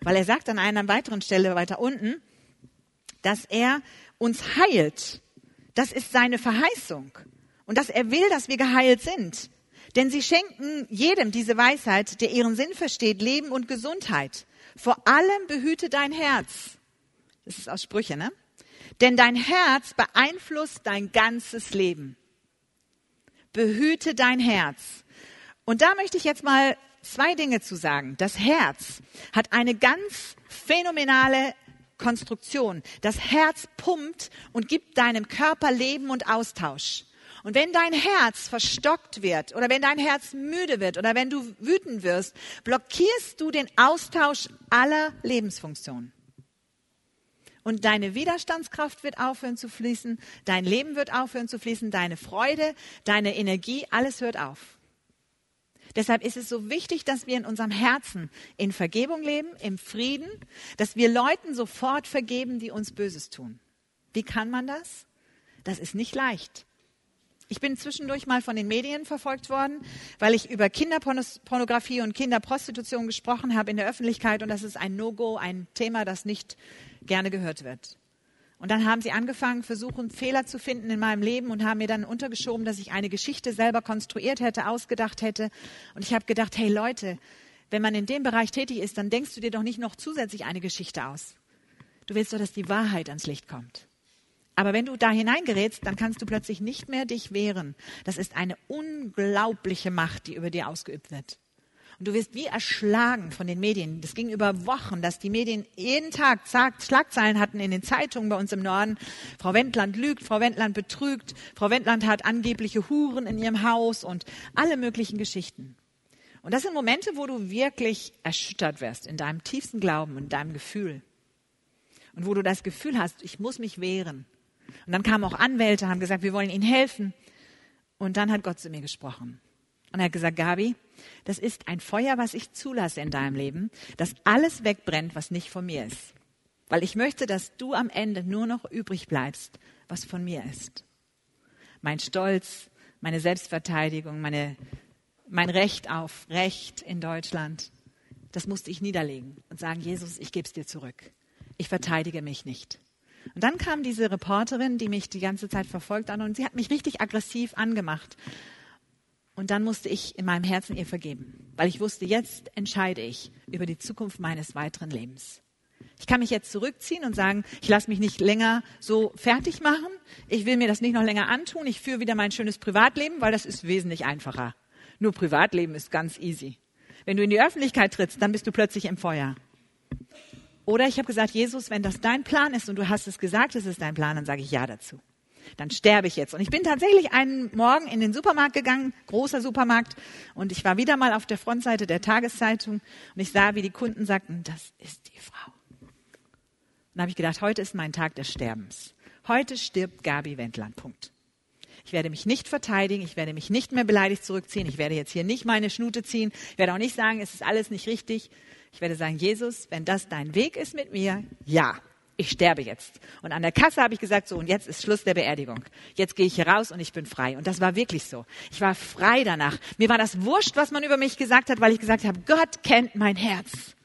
Weil er sagt an einer weiteren Stelle weiter unten, dass er uns heilt. Das ist seine Verheißung. Und dass er will, dass wir geheilt sind. Denn sie schenken jedem diese Weisheit, der ihren Sinn versteht, Leben und Gesundheit. Vor allem behüte dein Herz. Das ist aus Sprüche, ne? Denn dein Herz beeinflusst dein ganzes Leben. Behüte dein Herz. Und da möchte ich jetzt mal zwei Dinge zu sagen. Das Herz hat eine ganz phänomenale Konstruktion. Das Herz pumpt und gibt deinem Körper Leben und Austausch. Und wenn dein Herz verstockt wird oder wenn dein Herz müde wird oder wenn du wütend wirst, blockierst du den Austausch aller Lebensfunktionen. Und deine Widerstandskraft wird aufhören zu fließen, dein Leben wird aufhören zu fließen, deine Freude, deine Energie, alles hört auf. Deshalb ist es so wichtig, dass wir in unserem Herzen in Vergebung leben, im Frieden, dass wir Leuten sofort vergeben, die uns Böses tun. Wie kann man das? Das ist nicht leicht. Ich bin zwischendurch mal von den Medien verfolgt worden, weil ich über Kinderpornografie und Kinderprostitution gesprochen habe in der Öffentlichkeit und das ist ein No-Go, ein Thema, das nicht gerne gehört wird. Und dann haben sie angefangen, versuchen, Fehler zu finden in meinem Leben und haben mir dann untergeschoben, dass ich eine Geschichte selber konstruiert hätte, ausgedacht hätte. Und ich habe gedacht, hey Leute, wenn man in dem Bereich tätig ist, dann denkst du dir doch nicht noch zusätzlich eine Geschichte aus. Du willst doch, dass die Wahrheit ans Licht kommt. Aber wenn du da hineingerätst, dann kannst du plötzlich nicht mehr dich wehren. Das ist eine unglaubliche Macht, die über dir ausgeübt wird. Und du wirst wie erschlagen von den Medien. Das ging über Wochen, dass die Medien jeden Tag Schlagzeilen hatten in den Zeitungen bei uns im Norden. Frau Wendland lügt, Frau Wendland betrügt, Frau Wendland hat angebliche Huren in ihrem Haus und alle möglichen Geschichten. Und das sind Momente, wo du wirklich erschüttert wirst in deinem tiefsten Glauben und deinem Gefühl. Und wo du das Gefühl hast, ich muss mich wehren. Und dann kamen auch Anwälte, haben gesagt, wir wollen Ihnen helfen. Und dann hat Gott zu mir gesprochen. Und er hat gesagt, Gabi, das ist ein Feuer, was ich zulasse in deinem Leben, dass alles wegbrennt, was nicht von mir ist. Weil ich möchte, dass du am Ende nur noch übrig bleibst, was von mir ist. Mein Stolz, meine Selbstverteidigung, meine, mein Recht auf Recht in Deutschland, das musste ich niederlegen und sagen, Jesus, ich gebe es dir zurück. Ich verteidige mich nicht. Und dann kam diese Reporterin, die mich die ganze Zeit verfolgt hat, und sie hat mich richtig aggressiv angemacht. Und dann musste ich in meinem Herzen ihr vergeben, weil ich wusste, jetzt entscheide ich über die Zukunft meines weiteren Lebens. Ich kann mich jetzt zurückziehen und sagen, ich lasse mich nicht länger so fertig machen. Ich will mir das nicht noch länger antun. Ich führe wieder mein schönes Privatleben, weil das ist wesentlich einfacher. Nur Privatleben ist ganz easy. Wenn du in die Öffentlichkeit trittst, dann bist du plötzlich im Feuer. Oder ich habe gesagt, Jesus, wenn das dein Plan ist und du hast es gesagt, es ist dein Plan, dann sage ich ja dazu dann sterbe ich jetzt. Und ich bin tatsächlich einen Morgen in den Supermarkt gegangen, großer Supermarkt, und ich war wieder mal auf der Frontseite der Tageszeitung und ich sah, wie die Kunden sagten, das ist die Frau. Und da habe ich gedacht, heute ist mein Tag des Sterbens. Heute stirbt Gabi Wendland. Punkt. Ich werde mich nicht verteidigen, ich werde mich nicht mehr beleidigt zurückziehen, ich werde jetzt hier nicht meine Schnute ziehen, ich werde auch nicht sagen, es ist alles nicht richtig. Ich werde sagen, Jesus, wenn das dein Weg ist mit mir, ja, ich sterbe jetzt. Und an der Kasse habe ich gesagt, so, und jetzt ist Schluss der Beerdigung. Jetzt gehe ich hier raus und ich bin frei. Und das war wirklich so. Ich war frei danach. Mir war das wurscht, was man über mich gesagt hat, weil ich gesagt habe, Gott kennt mein Herz.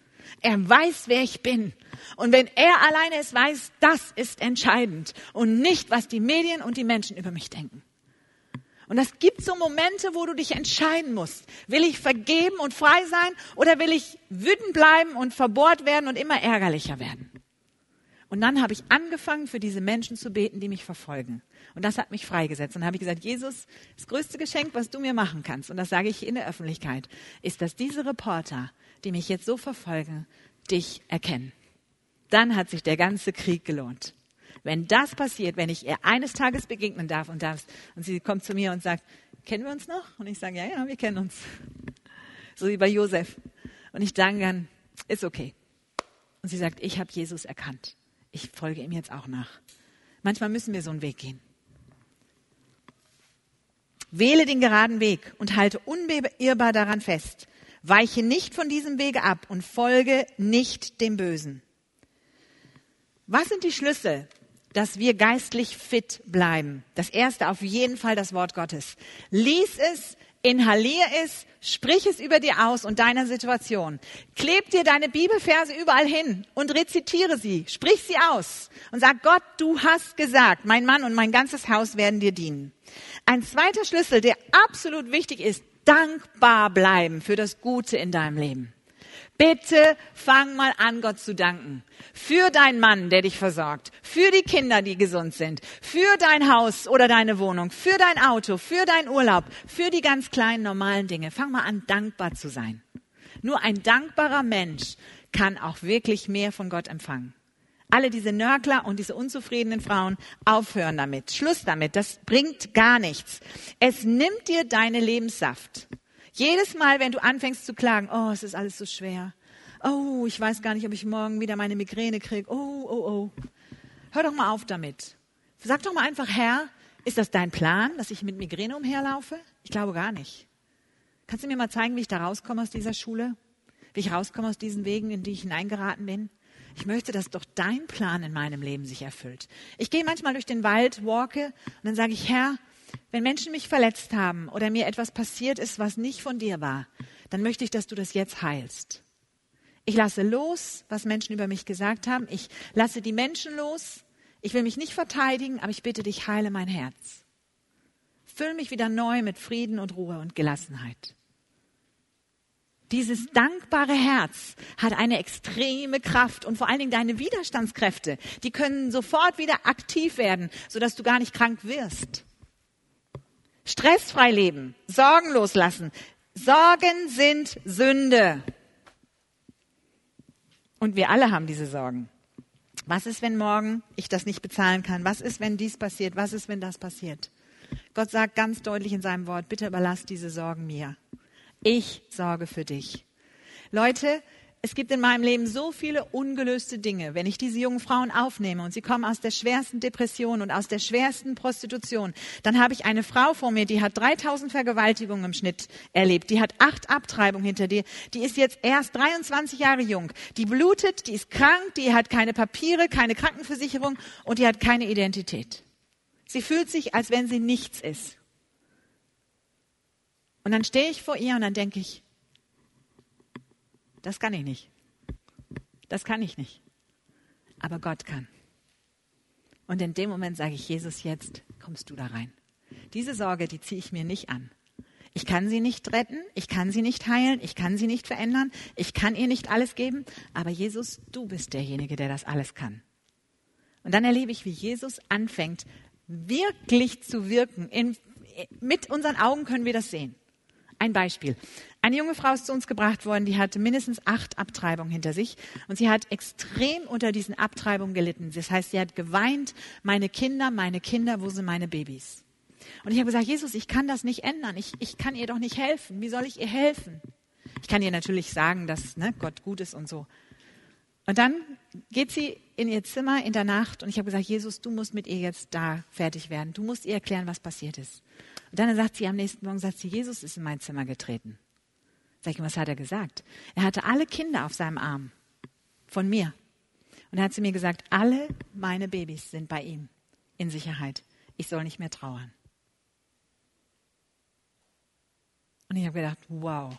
Er weiß, wer ich bin. Und wenn er alleine es weiß, das ist entscheidend. Und nicht, was die Medien und die Menschen über mich denken. Und es gibt so Momente, wo du dich entscheiden musst. Will ich vergeben und frei sein oder will ich wütend bleiben und verbohrt werden und immer ärgerlicher werden? Und dann habe ich angefangen, für diese Menschen zu beten, die mich verfolgen. Und das hat mich freigesetzt. Und dann habe ich gesagt, Jesus, das größte Geschenk, was du mir machen kannst, und das sage ich in der Öffentlichkeit, ist, dass diese Reporter, die mich jetzt so verfolgen, dich erkennen. Dann hat sich der ganze Krieg gelohnt. Wenn das passiert, wenn ich ihr eines Tages begegnen darf und darf, und sie kommt zu mir und sagt, kennen wir uns noch? Und ich sage, ja, ja, wir kennen uns. So wie bei Josef. Und ich danke dann, ist okay. Und sie sagt, ich habe Jesus erkannt ich folge ihm jetzt auch nach. Manchmal müssen wir so einen Weg gehen. Wähle den geraden Weg und halte unbeirrbar daran fest. Weiche nicht von diesem Wege ab und folge nicht dem Bösen. Was sind die Schlüsse, dass wir geistlich fit bleiben? Das erste auf jeden Fall das Wort Gottes. Lies es, inhalier es, sprich es über dir aus und deiner Situation. Kleb dir deine Bibelverse überall hin und rezitiere sie, sprich sie aus und sag Gott, du hast gesagt, mein Mann und mein ganzes Haus werden dir dienen. Ein zweiter Schlüssel, der absolut wichtig ist, dankbar bleiben für das Gute in deinem Leben. Bitte fang mal an, Gott zu danken. Für deinen Mann, der dich versorgt. Für die Kinder, die gesund sind. Für dein Haus oder deine Wohnung. Für dein Auto. Für deinen Urlaub. Für die ganz kleinen, normalen Dinge. Fang mal an, dankbar zu sein. Nur ein dankbarer Mensch kann auch wirklich mehr von Gott empfangen. Alle diese Nörgler und diese unzufriedenen Frauen aufhören damit. Schluss damit. Das bringt gar nichts. Es nimmt dir deine Lebenssaft. Jedes Mal, wenn du anfängst zu klagen, oh, es ist alles so schwer. Oh, ich weiß gar nicht, ob ich morgen wieder meine Migräne kriege. Oh, oh, oh. Hör doch mal auf damit. Sag doch mal einfach, Herr, ist das dein Plan, dass ich mit Migräne umherlaufe? Ich glaube gar nicht. Kannst du mir mal zeigen, wie ich da rauskomme aus dieser Schule? Wie ich rauskomme aus diesen Wegen, in die ich hineingeraten bin? Ich möchte, dass doch dein Plan in meinem Leben sich erfüllt. Ich gehe manchmal durch den Wald, walke und dann sage ich, Herr, wenn Menschen mich verletzt haben oder mir etwas passiert ist, was nicht von dir war, dann möchte ich, dass du das jetzt heilst. Ich lasse los, was Menschen über mich gesagt haben. Ich lasse die Menschen los. Ich will mich nicht verteidigen, aber ich bitte dich, heile mein Herz. Füll mich wieder neu mit Frieden und Ruhe und Gelassenheit. Dieses dankbare Herz hat eine extreme Kraft und vor allen Dingen deine Widerstandskräfte, die können sofort wieder aktiv werden, sodass du gar nicht krank wirst. Stressfrei leben, sorgenlos lassen, Sorgen sind Sünde. Und wir alle haben diese Sorgen. Was ist, wenn morgen ich das nicht bezahlen kann? Was ist, wenn dies passiert? Was ist, wenn das passiert? Gott sagt ganz deutlich in seinem Wort, bitte überlass diese Sorgen mir. Ich sorge für dich. Leute, es gibt in meinem Leben so viele ungelöste Dinge. Wenn ich diese jungen Frauen aufnehme und sie kommen aus der schwersten Depression und aus der schwersten Prostitution, dann habe ich eine Frau vor mir, die hat 3000 Vergewaltigungen im Schnitt erlebt. Die hat acht Abtreibungen hinter dir. Die ist jetzt erst 23 Jahre jung. Die blutet, die ist krank, die hat keine Papiere, keine Krankenversicherung und die hat keine Identität. Sie fühlt sich, als wenn sie nichts ist. Und dann stehe ich vor ihr und dann denke ich, das kann ich nicht. Das kann ich nicht. Aber Gott kann. Und in dem Moment sage ich, Jesus, jetzt kommst du da rein. Diese Sorge, die ziehe ich mir nicht an. Ich kann sie nicht retten, ich kann sie nicht heilen, ich kann sie nicht verändern, ich kann ihr nicht alles geben, aber Jesus, du bist derjenige, der das alles kann. Und dann erlebe ich, wie Jesus anfängt, wirklich zu wirken. In, mit unseren Augen können wir das sehen. Ein Beispiel. Eine junge Frau ist zu uns gebracht worden, die hatte mindestens acht Abtreibungen hinter sich und sie hat extrem unter diesen Abtreibungen gelitten. Das heißt, sie hat geweint, meine Kinder, meine Kinder, wo sind meine Babys? Und ich habe gesagt, Jesus, ich kann das nicht ändern. Ich, ich kann ihr doch nicht helfen. Wie soll ich ihr helfen? Ich kann ihr natürlich sagen, dass ne, Gott gut ist und so. Und dann geht sie in ihr Zimmer in der Nacht und ich habe gesagt, Jesus, du musst mit ihr jetzt da fertig werden. Du musst ihr erklären, was passiert ist. Und dann sagt sie am nächsten Morgen, sagt sie, Jesus ist in mein Zimmer getreten. Sag ich, was hat er gesagt? Er hatte alle Kinder auf seinem Arm. Von mir. Und er hat zu mir gesagt, alle meine Babys sind bei ihm in Sicherheit. Ich soll nicht mehr trauern. Und ich habe gedacht, wow.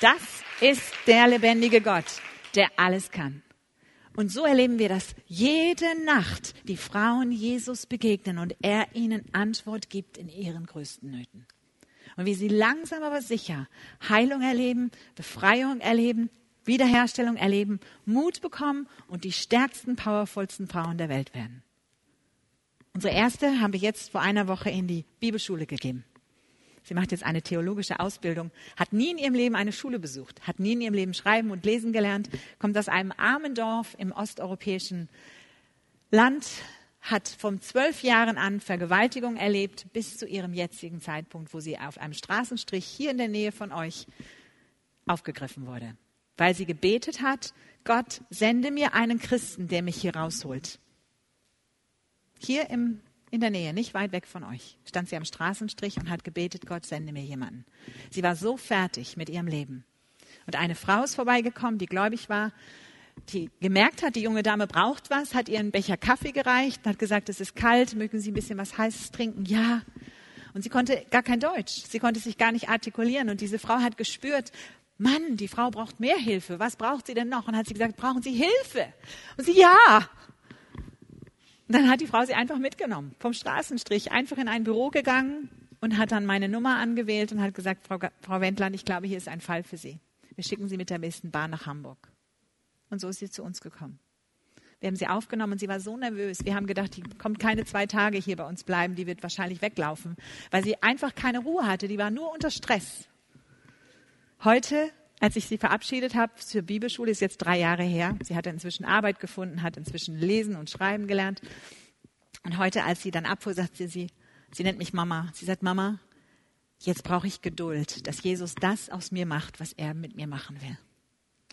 Das ist der lebendige Gott, der alles kann. Und so erleben wir, dass jede Nacht die Frauen Jesus begegnen und er ihnen Antwort gibt in ihren größten Nöten. Und wie sie langsam aber sicher Heilung erleben, Befreiung erleben, Wiederherstellung erleben, Mut bekommen und die stärksten, powervollsten Frauen der Welt werden. Unsere erste haben wir jetzt vor einer Woche in die Bibelschule gegeben. Sie macht jetzt eine theologische Ausbildung, hat nie in ihrem Leben eine Schule besucht, hat nie in ihrem Leben schreiben und lesen gelernt, kommt aus einem armen Dorf im osteuropäischen Land, hat von zwölf Jahren an Vergewaltigung erlebt bis zu ihrem jetzigen Zeitpunkt, wo sie auf einem Straßenstrich hier in der Nähe von euch aufgegriffen wurde, weil sie gebetet hat, Gott, sende mir einen Christen, der mich hier rausholt. Hier im in der Nähe, nicht weit weg von euch, stand sie am Straßenstrich und hat gebetet, Gott sende mir jemanden. Sie war so fertig mit ihrem Leben. Und eine Frau ist vorbeigekommen, die gläubig war, die gemerkt hat, die junge Dame braucht was, hat ihr einen Becher Kaffee gereicht, hat gesagt, es ist kalt, mögen Sie ein bisschen was Heißes trinken? Ja. Und sie konnte gar kein Deutsch. Sie konnte sich gar nicht artikulieren. Und diese Frau hat gespürt, Mann, die Frau braucht mehr Hilfe. Was braucht sie denn noch? Und hat sie gesagt, brauchen Sie Hilfe? Und sie, ja. Und dann hat die Frau sie einfach mitgenommen, vom Straßenstrich, einfach in ein Büro gegangen und hat dann meine Nummer angewählt und hat gesagt, Frau, Frau Wendland, ich glaube, hier ist ein Fall für Sie. Wir schicken Sie mit der nächsten Bahn nach Hamburg. Und so ist sie zu uns gekommen. Wir haben sie aufgenommen und sie war so nervös. Wir haben gedacht, die kommt keine zwei Tage hier bei uns bleiben, die wird wahrscheinlich weglaufen, weil sie einfach keine Ruhe hatte. Die war nur unter Stress. Heute als ich sie verabschiedet habe zur Bibelschule, ist jetzt drei Jahre her. Sie hatte inzwischen Arbeit gefunden, hat inzwischen lesen und schreiben gelernt. Und heute, als sie dann abfuhr, sagte sie, sie nennt mich Mama. Sie sagt, Mama, jetzt brauche ich Geduld, dass Jesus das aus mir macht, was er mit mir machen will.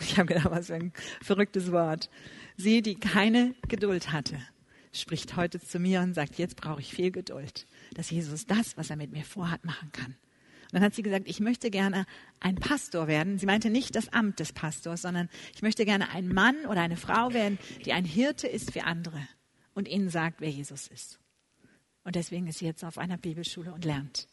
Ich habe gedacht, was für ein verrücktes Wort. Sie, die keine Geduld hatte, spricht heute zu mir und sagt, jetzt brauche ich viel Geduld, dass Jesus das, was er mit mir vorhat, machen kann dann hat sie gesagt, ich möchte gerne ein Pastor werden. Sie meinte nicht das Amt des Pastors, sondern ich möchte gerne ein Mann oder eine Frau werden, die ein Hirte ist für andere und ihnen sagt, wer Jesus ist. Und deswegen ist sie jetzt auf einer Bibelschule und lernt.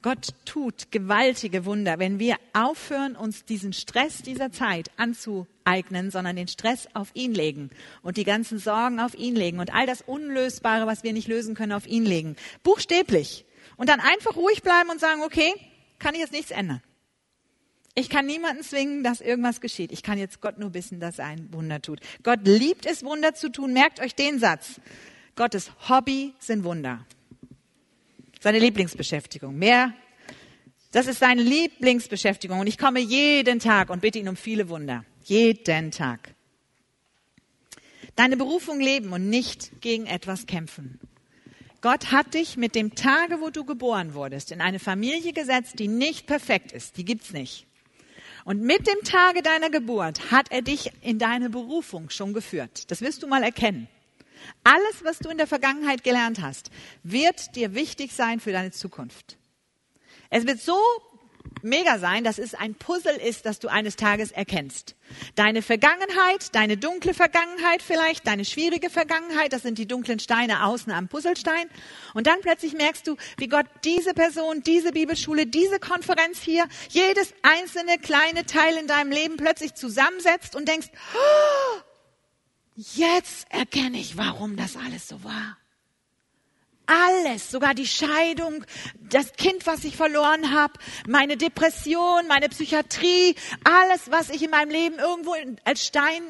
Gott tut gewaltige Wunder, wenn wir aufhören, uns diesen Stress dieser Zeit anzueignen, sondern den Stress auf ihn legen und die ganzen Sorgen auf ihn legen und all das Unlösbare, was wir nicht lösen können, auf ihn legen. Buchstäblich. Und dann einfach ruhig bleiben und sagen, okay, kann ich jetzt nichts ändern. Ich kann niemanden zwingen, dass irgendwas geschieht. Ich kann jetzt Gott nur wissen, dass er ein Wunder tut. Gott liebt es, Wunder zu tun. Merkt euch den Satz. Gottes Hobby sind Wunder. Seine Lieblingsbeschäftigung. Mehr Das ist seine Lieblingsbeschäftigung und ich komme jeden Tag und bitte ihn um viele Wunder. Jeden Tag. Deine Berufung leben und nicht gegen etwas kämpfen. Gott hat dich mit dem Tage, wo du geboren wurdest, in eine Familie gesetzt, die nicht perfekt ist. Die gibt's nicht. Und mit dem Tage deiner Geburt hat er dich in deine Berufung schon geführt. Das wirst du mal erkennen. Alles, was du in der Vergangenheit gelernt hast, wird dir wichtig sein für deine Zukunft. Es wird so mega sein, dass es ein Puzzle ist, das du eines Tages erkennst. Deine Vergangenheit, deine dunkle Vergangenheit vielleicht, deine schwierige Vergangenheit, das sind die dunklen Steine außen am Puzzlestein. Und dann plötzlich merkst du, wie Gott diese Person, diese Bibelschule, diese Konferenz hier, jedes einzelne kleine Teil in deinem Leben plötzlich zusammensetzt und denkst, oh, jetzt erkenne ich, warum das alles so war. Alles, sogar die Scheidung, das Kind, was ich verloren habe, meine Depression, meine Psychiatrie, alles, was ich in meinem Leben irgendwo als Stein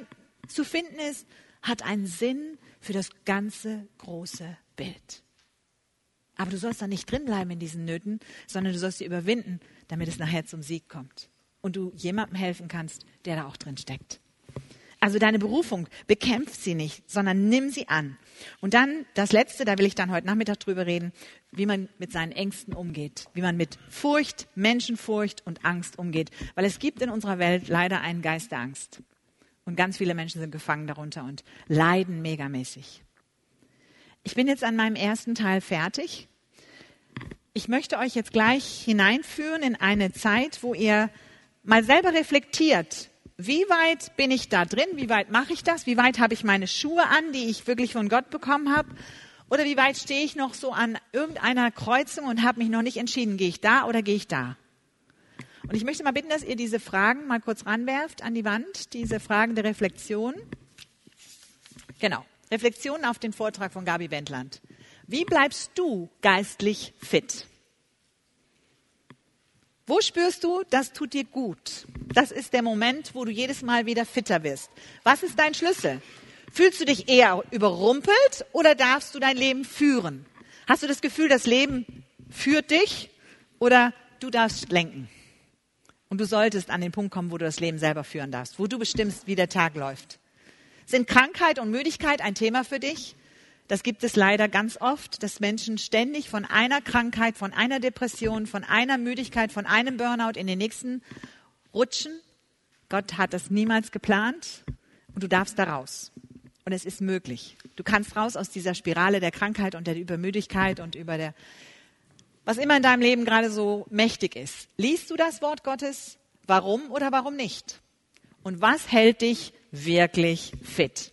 zu finden ist, hat einen Sinn für das ganze große Bild. Aber du sollst da nicht drin bleiben in diesen Nöten, sondern du sollst sie überwinden, damit es nachher zum Sieg kommt. Und du jemandem helfen kannst, der da auch drin steckt. Also deine Berufung, bekämpf sie nicht, sondern nimm sie an. Und dann das Letzte, da will ich dann heute Nachmittag drüber reden, wie man mit seinen Ängsten umgeht, wie man mit Furcht, Menschenfurcht und Angst umgeht. Weil es gibt in unserer Welt leider einen Geist der Angst. Und ganz viele Menschen sind gefangen darunter und leiden megamäßig. Ich bin jetzt an meinem ersten Teil fertig. Ich möchte euch jetzt gleich hineinführen in eine Zeit, wo ihr mal selber reflektiert, wie weit bin ich da drin? Wie weit mache ich das? Wie weit habe ich meine Schuhe an, die ich wirklich von Gott bekommen habe? Oder wie weit stehe ich noch so an irgendeiner Kreuzung und habe mich noch nicht entschieden, gehe ich da oder gehe ich da? Und ich möchte mal bitten, dass ihr diese Fragen mal kurz ranwerft an die Wand, diese Fragen der Reflexion. Genau, Reflexion auf den Vortrag von Gabi Wendland. Wie bleibst du geistlich fit? Wo spürst du, das tut dir gut? Das ist der Moment, wo du jedes Mal wieder fitter wirst. Was ist dein Schlüssel? Fühlst du dich eher überrumpelt oder darfst du dein Leben führen? Hast du das Gefühl, das Leben führt dich oder du darfst lenken? Und du solltest an den Punkt kommen, wo du das Leben selber führen darfst, wo du bestimmst, wie der Tag läuft. Sind Krankheit und Müdigkeit ein Thema für dich? Das gibt es leider ganz oft, dass Menschen ständig von einer Krankheit, von einer Depression, von einer Müdigkeit, von einem Burnout in den nächsten rutschen. Gott hat das niemals geplant und du darfst da raus. Und es ist möglich. Du kannst raus aus dieser Spirale der Krankheit und der Übermüdigkeit und über der, was immer in deinem Leben gerade so mächtig ist. Liest du das Wort Gottes? Warum oder warum nicht? Und was hält dich wirklich fit?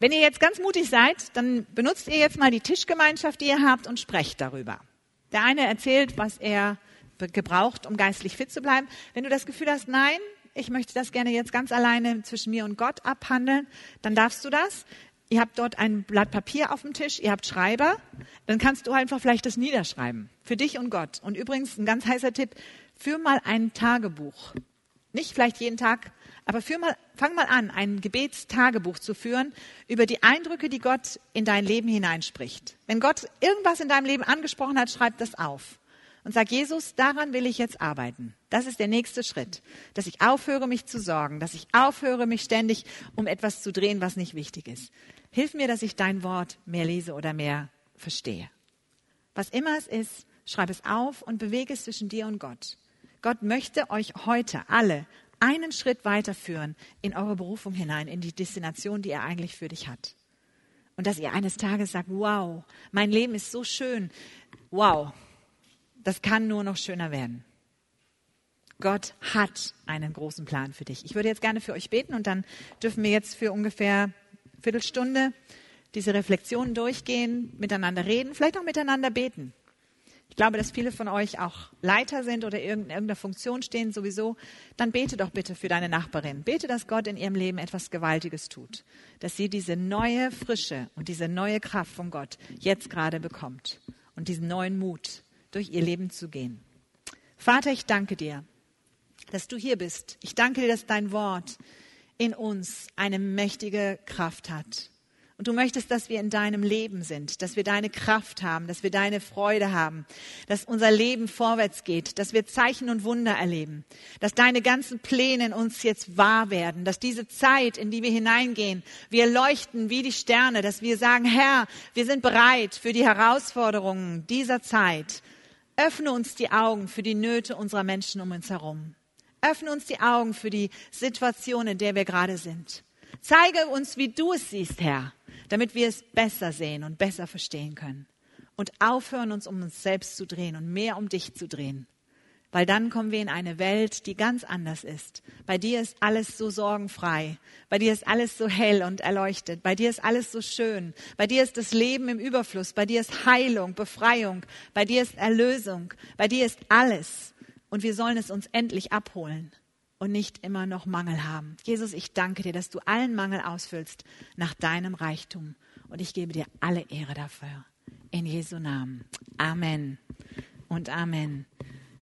Wenn ihr jetzt ganz mutig seid, dann benutzt ihr jetzt mal die Tischgemeinschaft, die ihr habt und sprecht darüber. Der eine erzählt, was er gebraucht, um geistlich fit zu bleiben. Wenn du das Gefühl hast, nein, ich möchte das gerne jetzt ganz alleine zwischen mir und Gott abhandeln, dann darfst du das. Ihr habt dort ein Blatt Papier auf dem Tisch, ihr habt Schreiber, dann kannst du einfach vielleicht das niederschreiben. Für dich und Gott. Und übrigens ein ganz heißer Tipp, führ mal ein Tagebuch. Nicht vielleicht jeden Tag, aber mal, fang mal an, ein Gebetstagebuch zu führen über die Eindrücke, die Gott in dein Leben hineinspricht. Wenn Gott irgendwas in deinem Leben angesprochen hat, schreib das auf. Und sag, Jesus, daran will ich jetzt arbeiten. Das ist der nächste Schritt. Dass ich aufhöre, mich zu sorgen. Dass ich aufhöre, mich ständig um etwas zu drehen, was nicht wichtig ist. Hilf mir, dass ich dein Wort mehr lese oder mehr verstehe. Was immer es ist, schreib es auf und bewege es zwischen dir und Gott. Gott möchte euch heute alle einen Schritt weiterführen in eure Berufung hinein, in die Destination, die er eigentlich für dich hat. Und dass ihr eines Tages sagt, wow, mein Leben ist so schön, wow, das kann nur noch schöner werden. Gott hat einen großen Plan für dich. Ich würde jetzt gerne für euch beten und dann dürfen wir jetzt für ungefähr eine Viertelstunde diese Reflexionen durchgehen, miteinander reden, vielleicht auch miteinander beten. Ich glaube, dass viele von euch auch Leiter sind oder in irgendeiner Funktion stehen sowieso. Dann bete doch bitte für deine Nachbarin. Bete, dass Gott in ihrem Leben etwas Gewaltiges tut. Dass sie diese neue Frische und diese neue Kraft von Gott jetzt gerade bekommt. Und diesen neuen Mut, durch ihr Leben zu gehen. Vater, ich danke dir, dass du hier bist. Ich danke dir, dass dein Wort in uns eine mächtige Kraft hat Und du möchtest, dass wir in deinem Leben sind, dass wir deine Kraft haben, dass wir deine Freude haben, dass unser Leben vorwärts geht, dass wir Zeichen und Wunder erleben, dass deine ganzen Pläne in uns jetzt wahr werden, dass diese Zeit, in die wir hineingehen, wir leuchten wie die Sterne, dass wir sagen, Herr, wir sind bereit für die Herausforderungen dieser Zeit. Öffne uns die Augen für die Nöte unserer Menschen um uns herum. Öffne uns die Augen für die Situation, in der wir gerade sind. Zeige uns, wie du es siehst, Herr damit wir es besser sehen und besser verstehen können. Und aufhören, uns um uns selbst zu drehen und mehr um dich zu drehen. Weil dann kommen wir in eine Welt, die ganz anders ist. Bei dir ist alles so sorgenfrei. Bei dir ist alles so hell und erleuchtet. Bei dir ist alles so schön. Bei dir ist das Leben im Überfluss. Bei dir ist Heilung, Befreiung. Bei dir ist Erlösung. Bei dir ist alles. Und wir sollen es uns endlich abholen und nicht immer noch Mangel haben. Jesus, ich danke dir, dass du allen Mangel ausfüllst nach deinem Reichtum. Und ich gebe dir alle Ehre dafür. In Jesu Namen. Amen und Amen.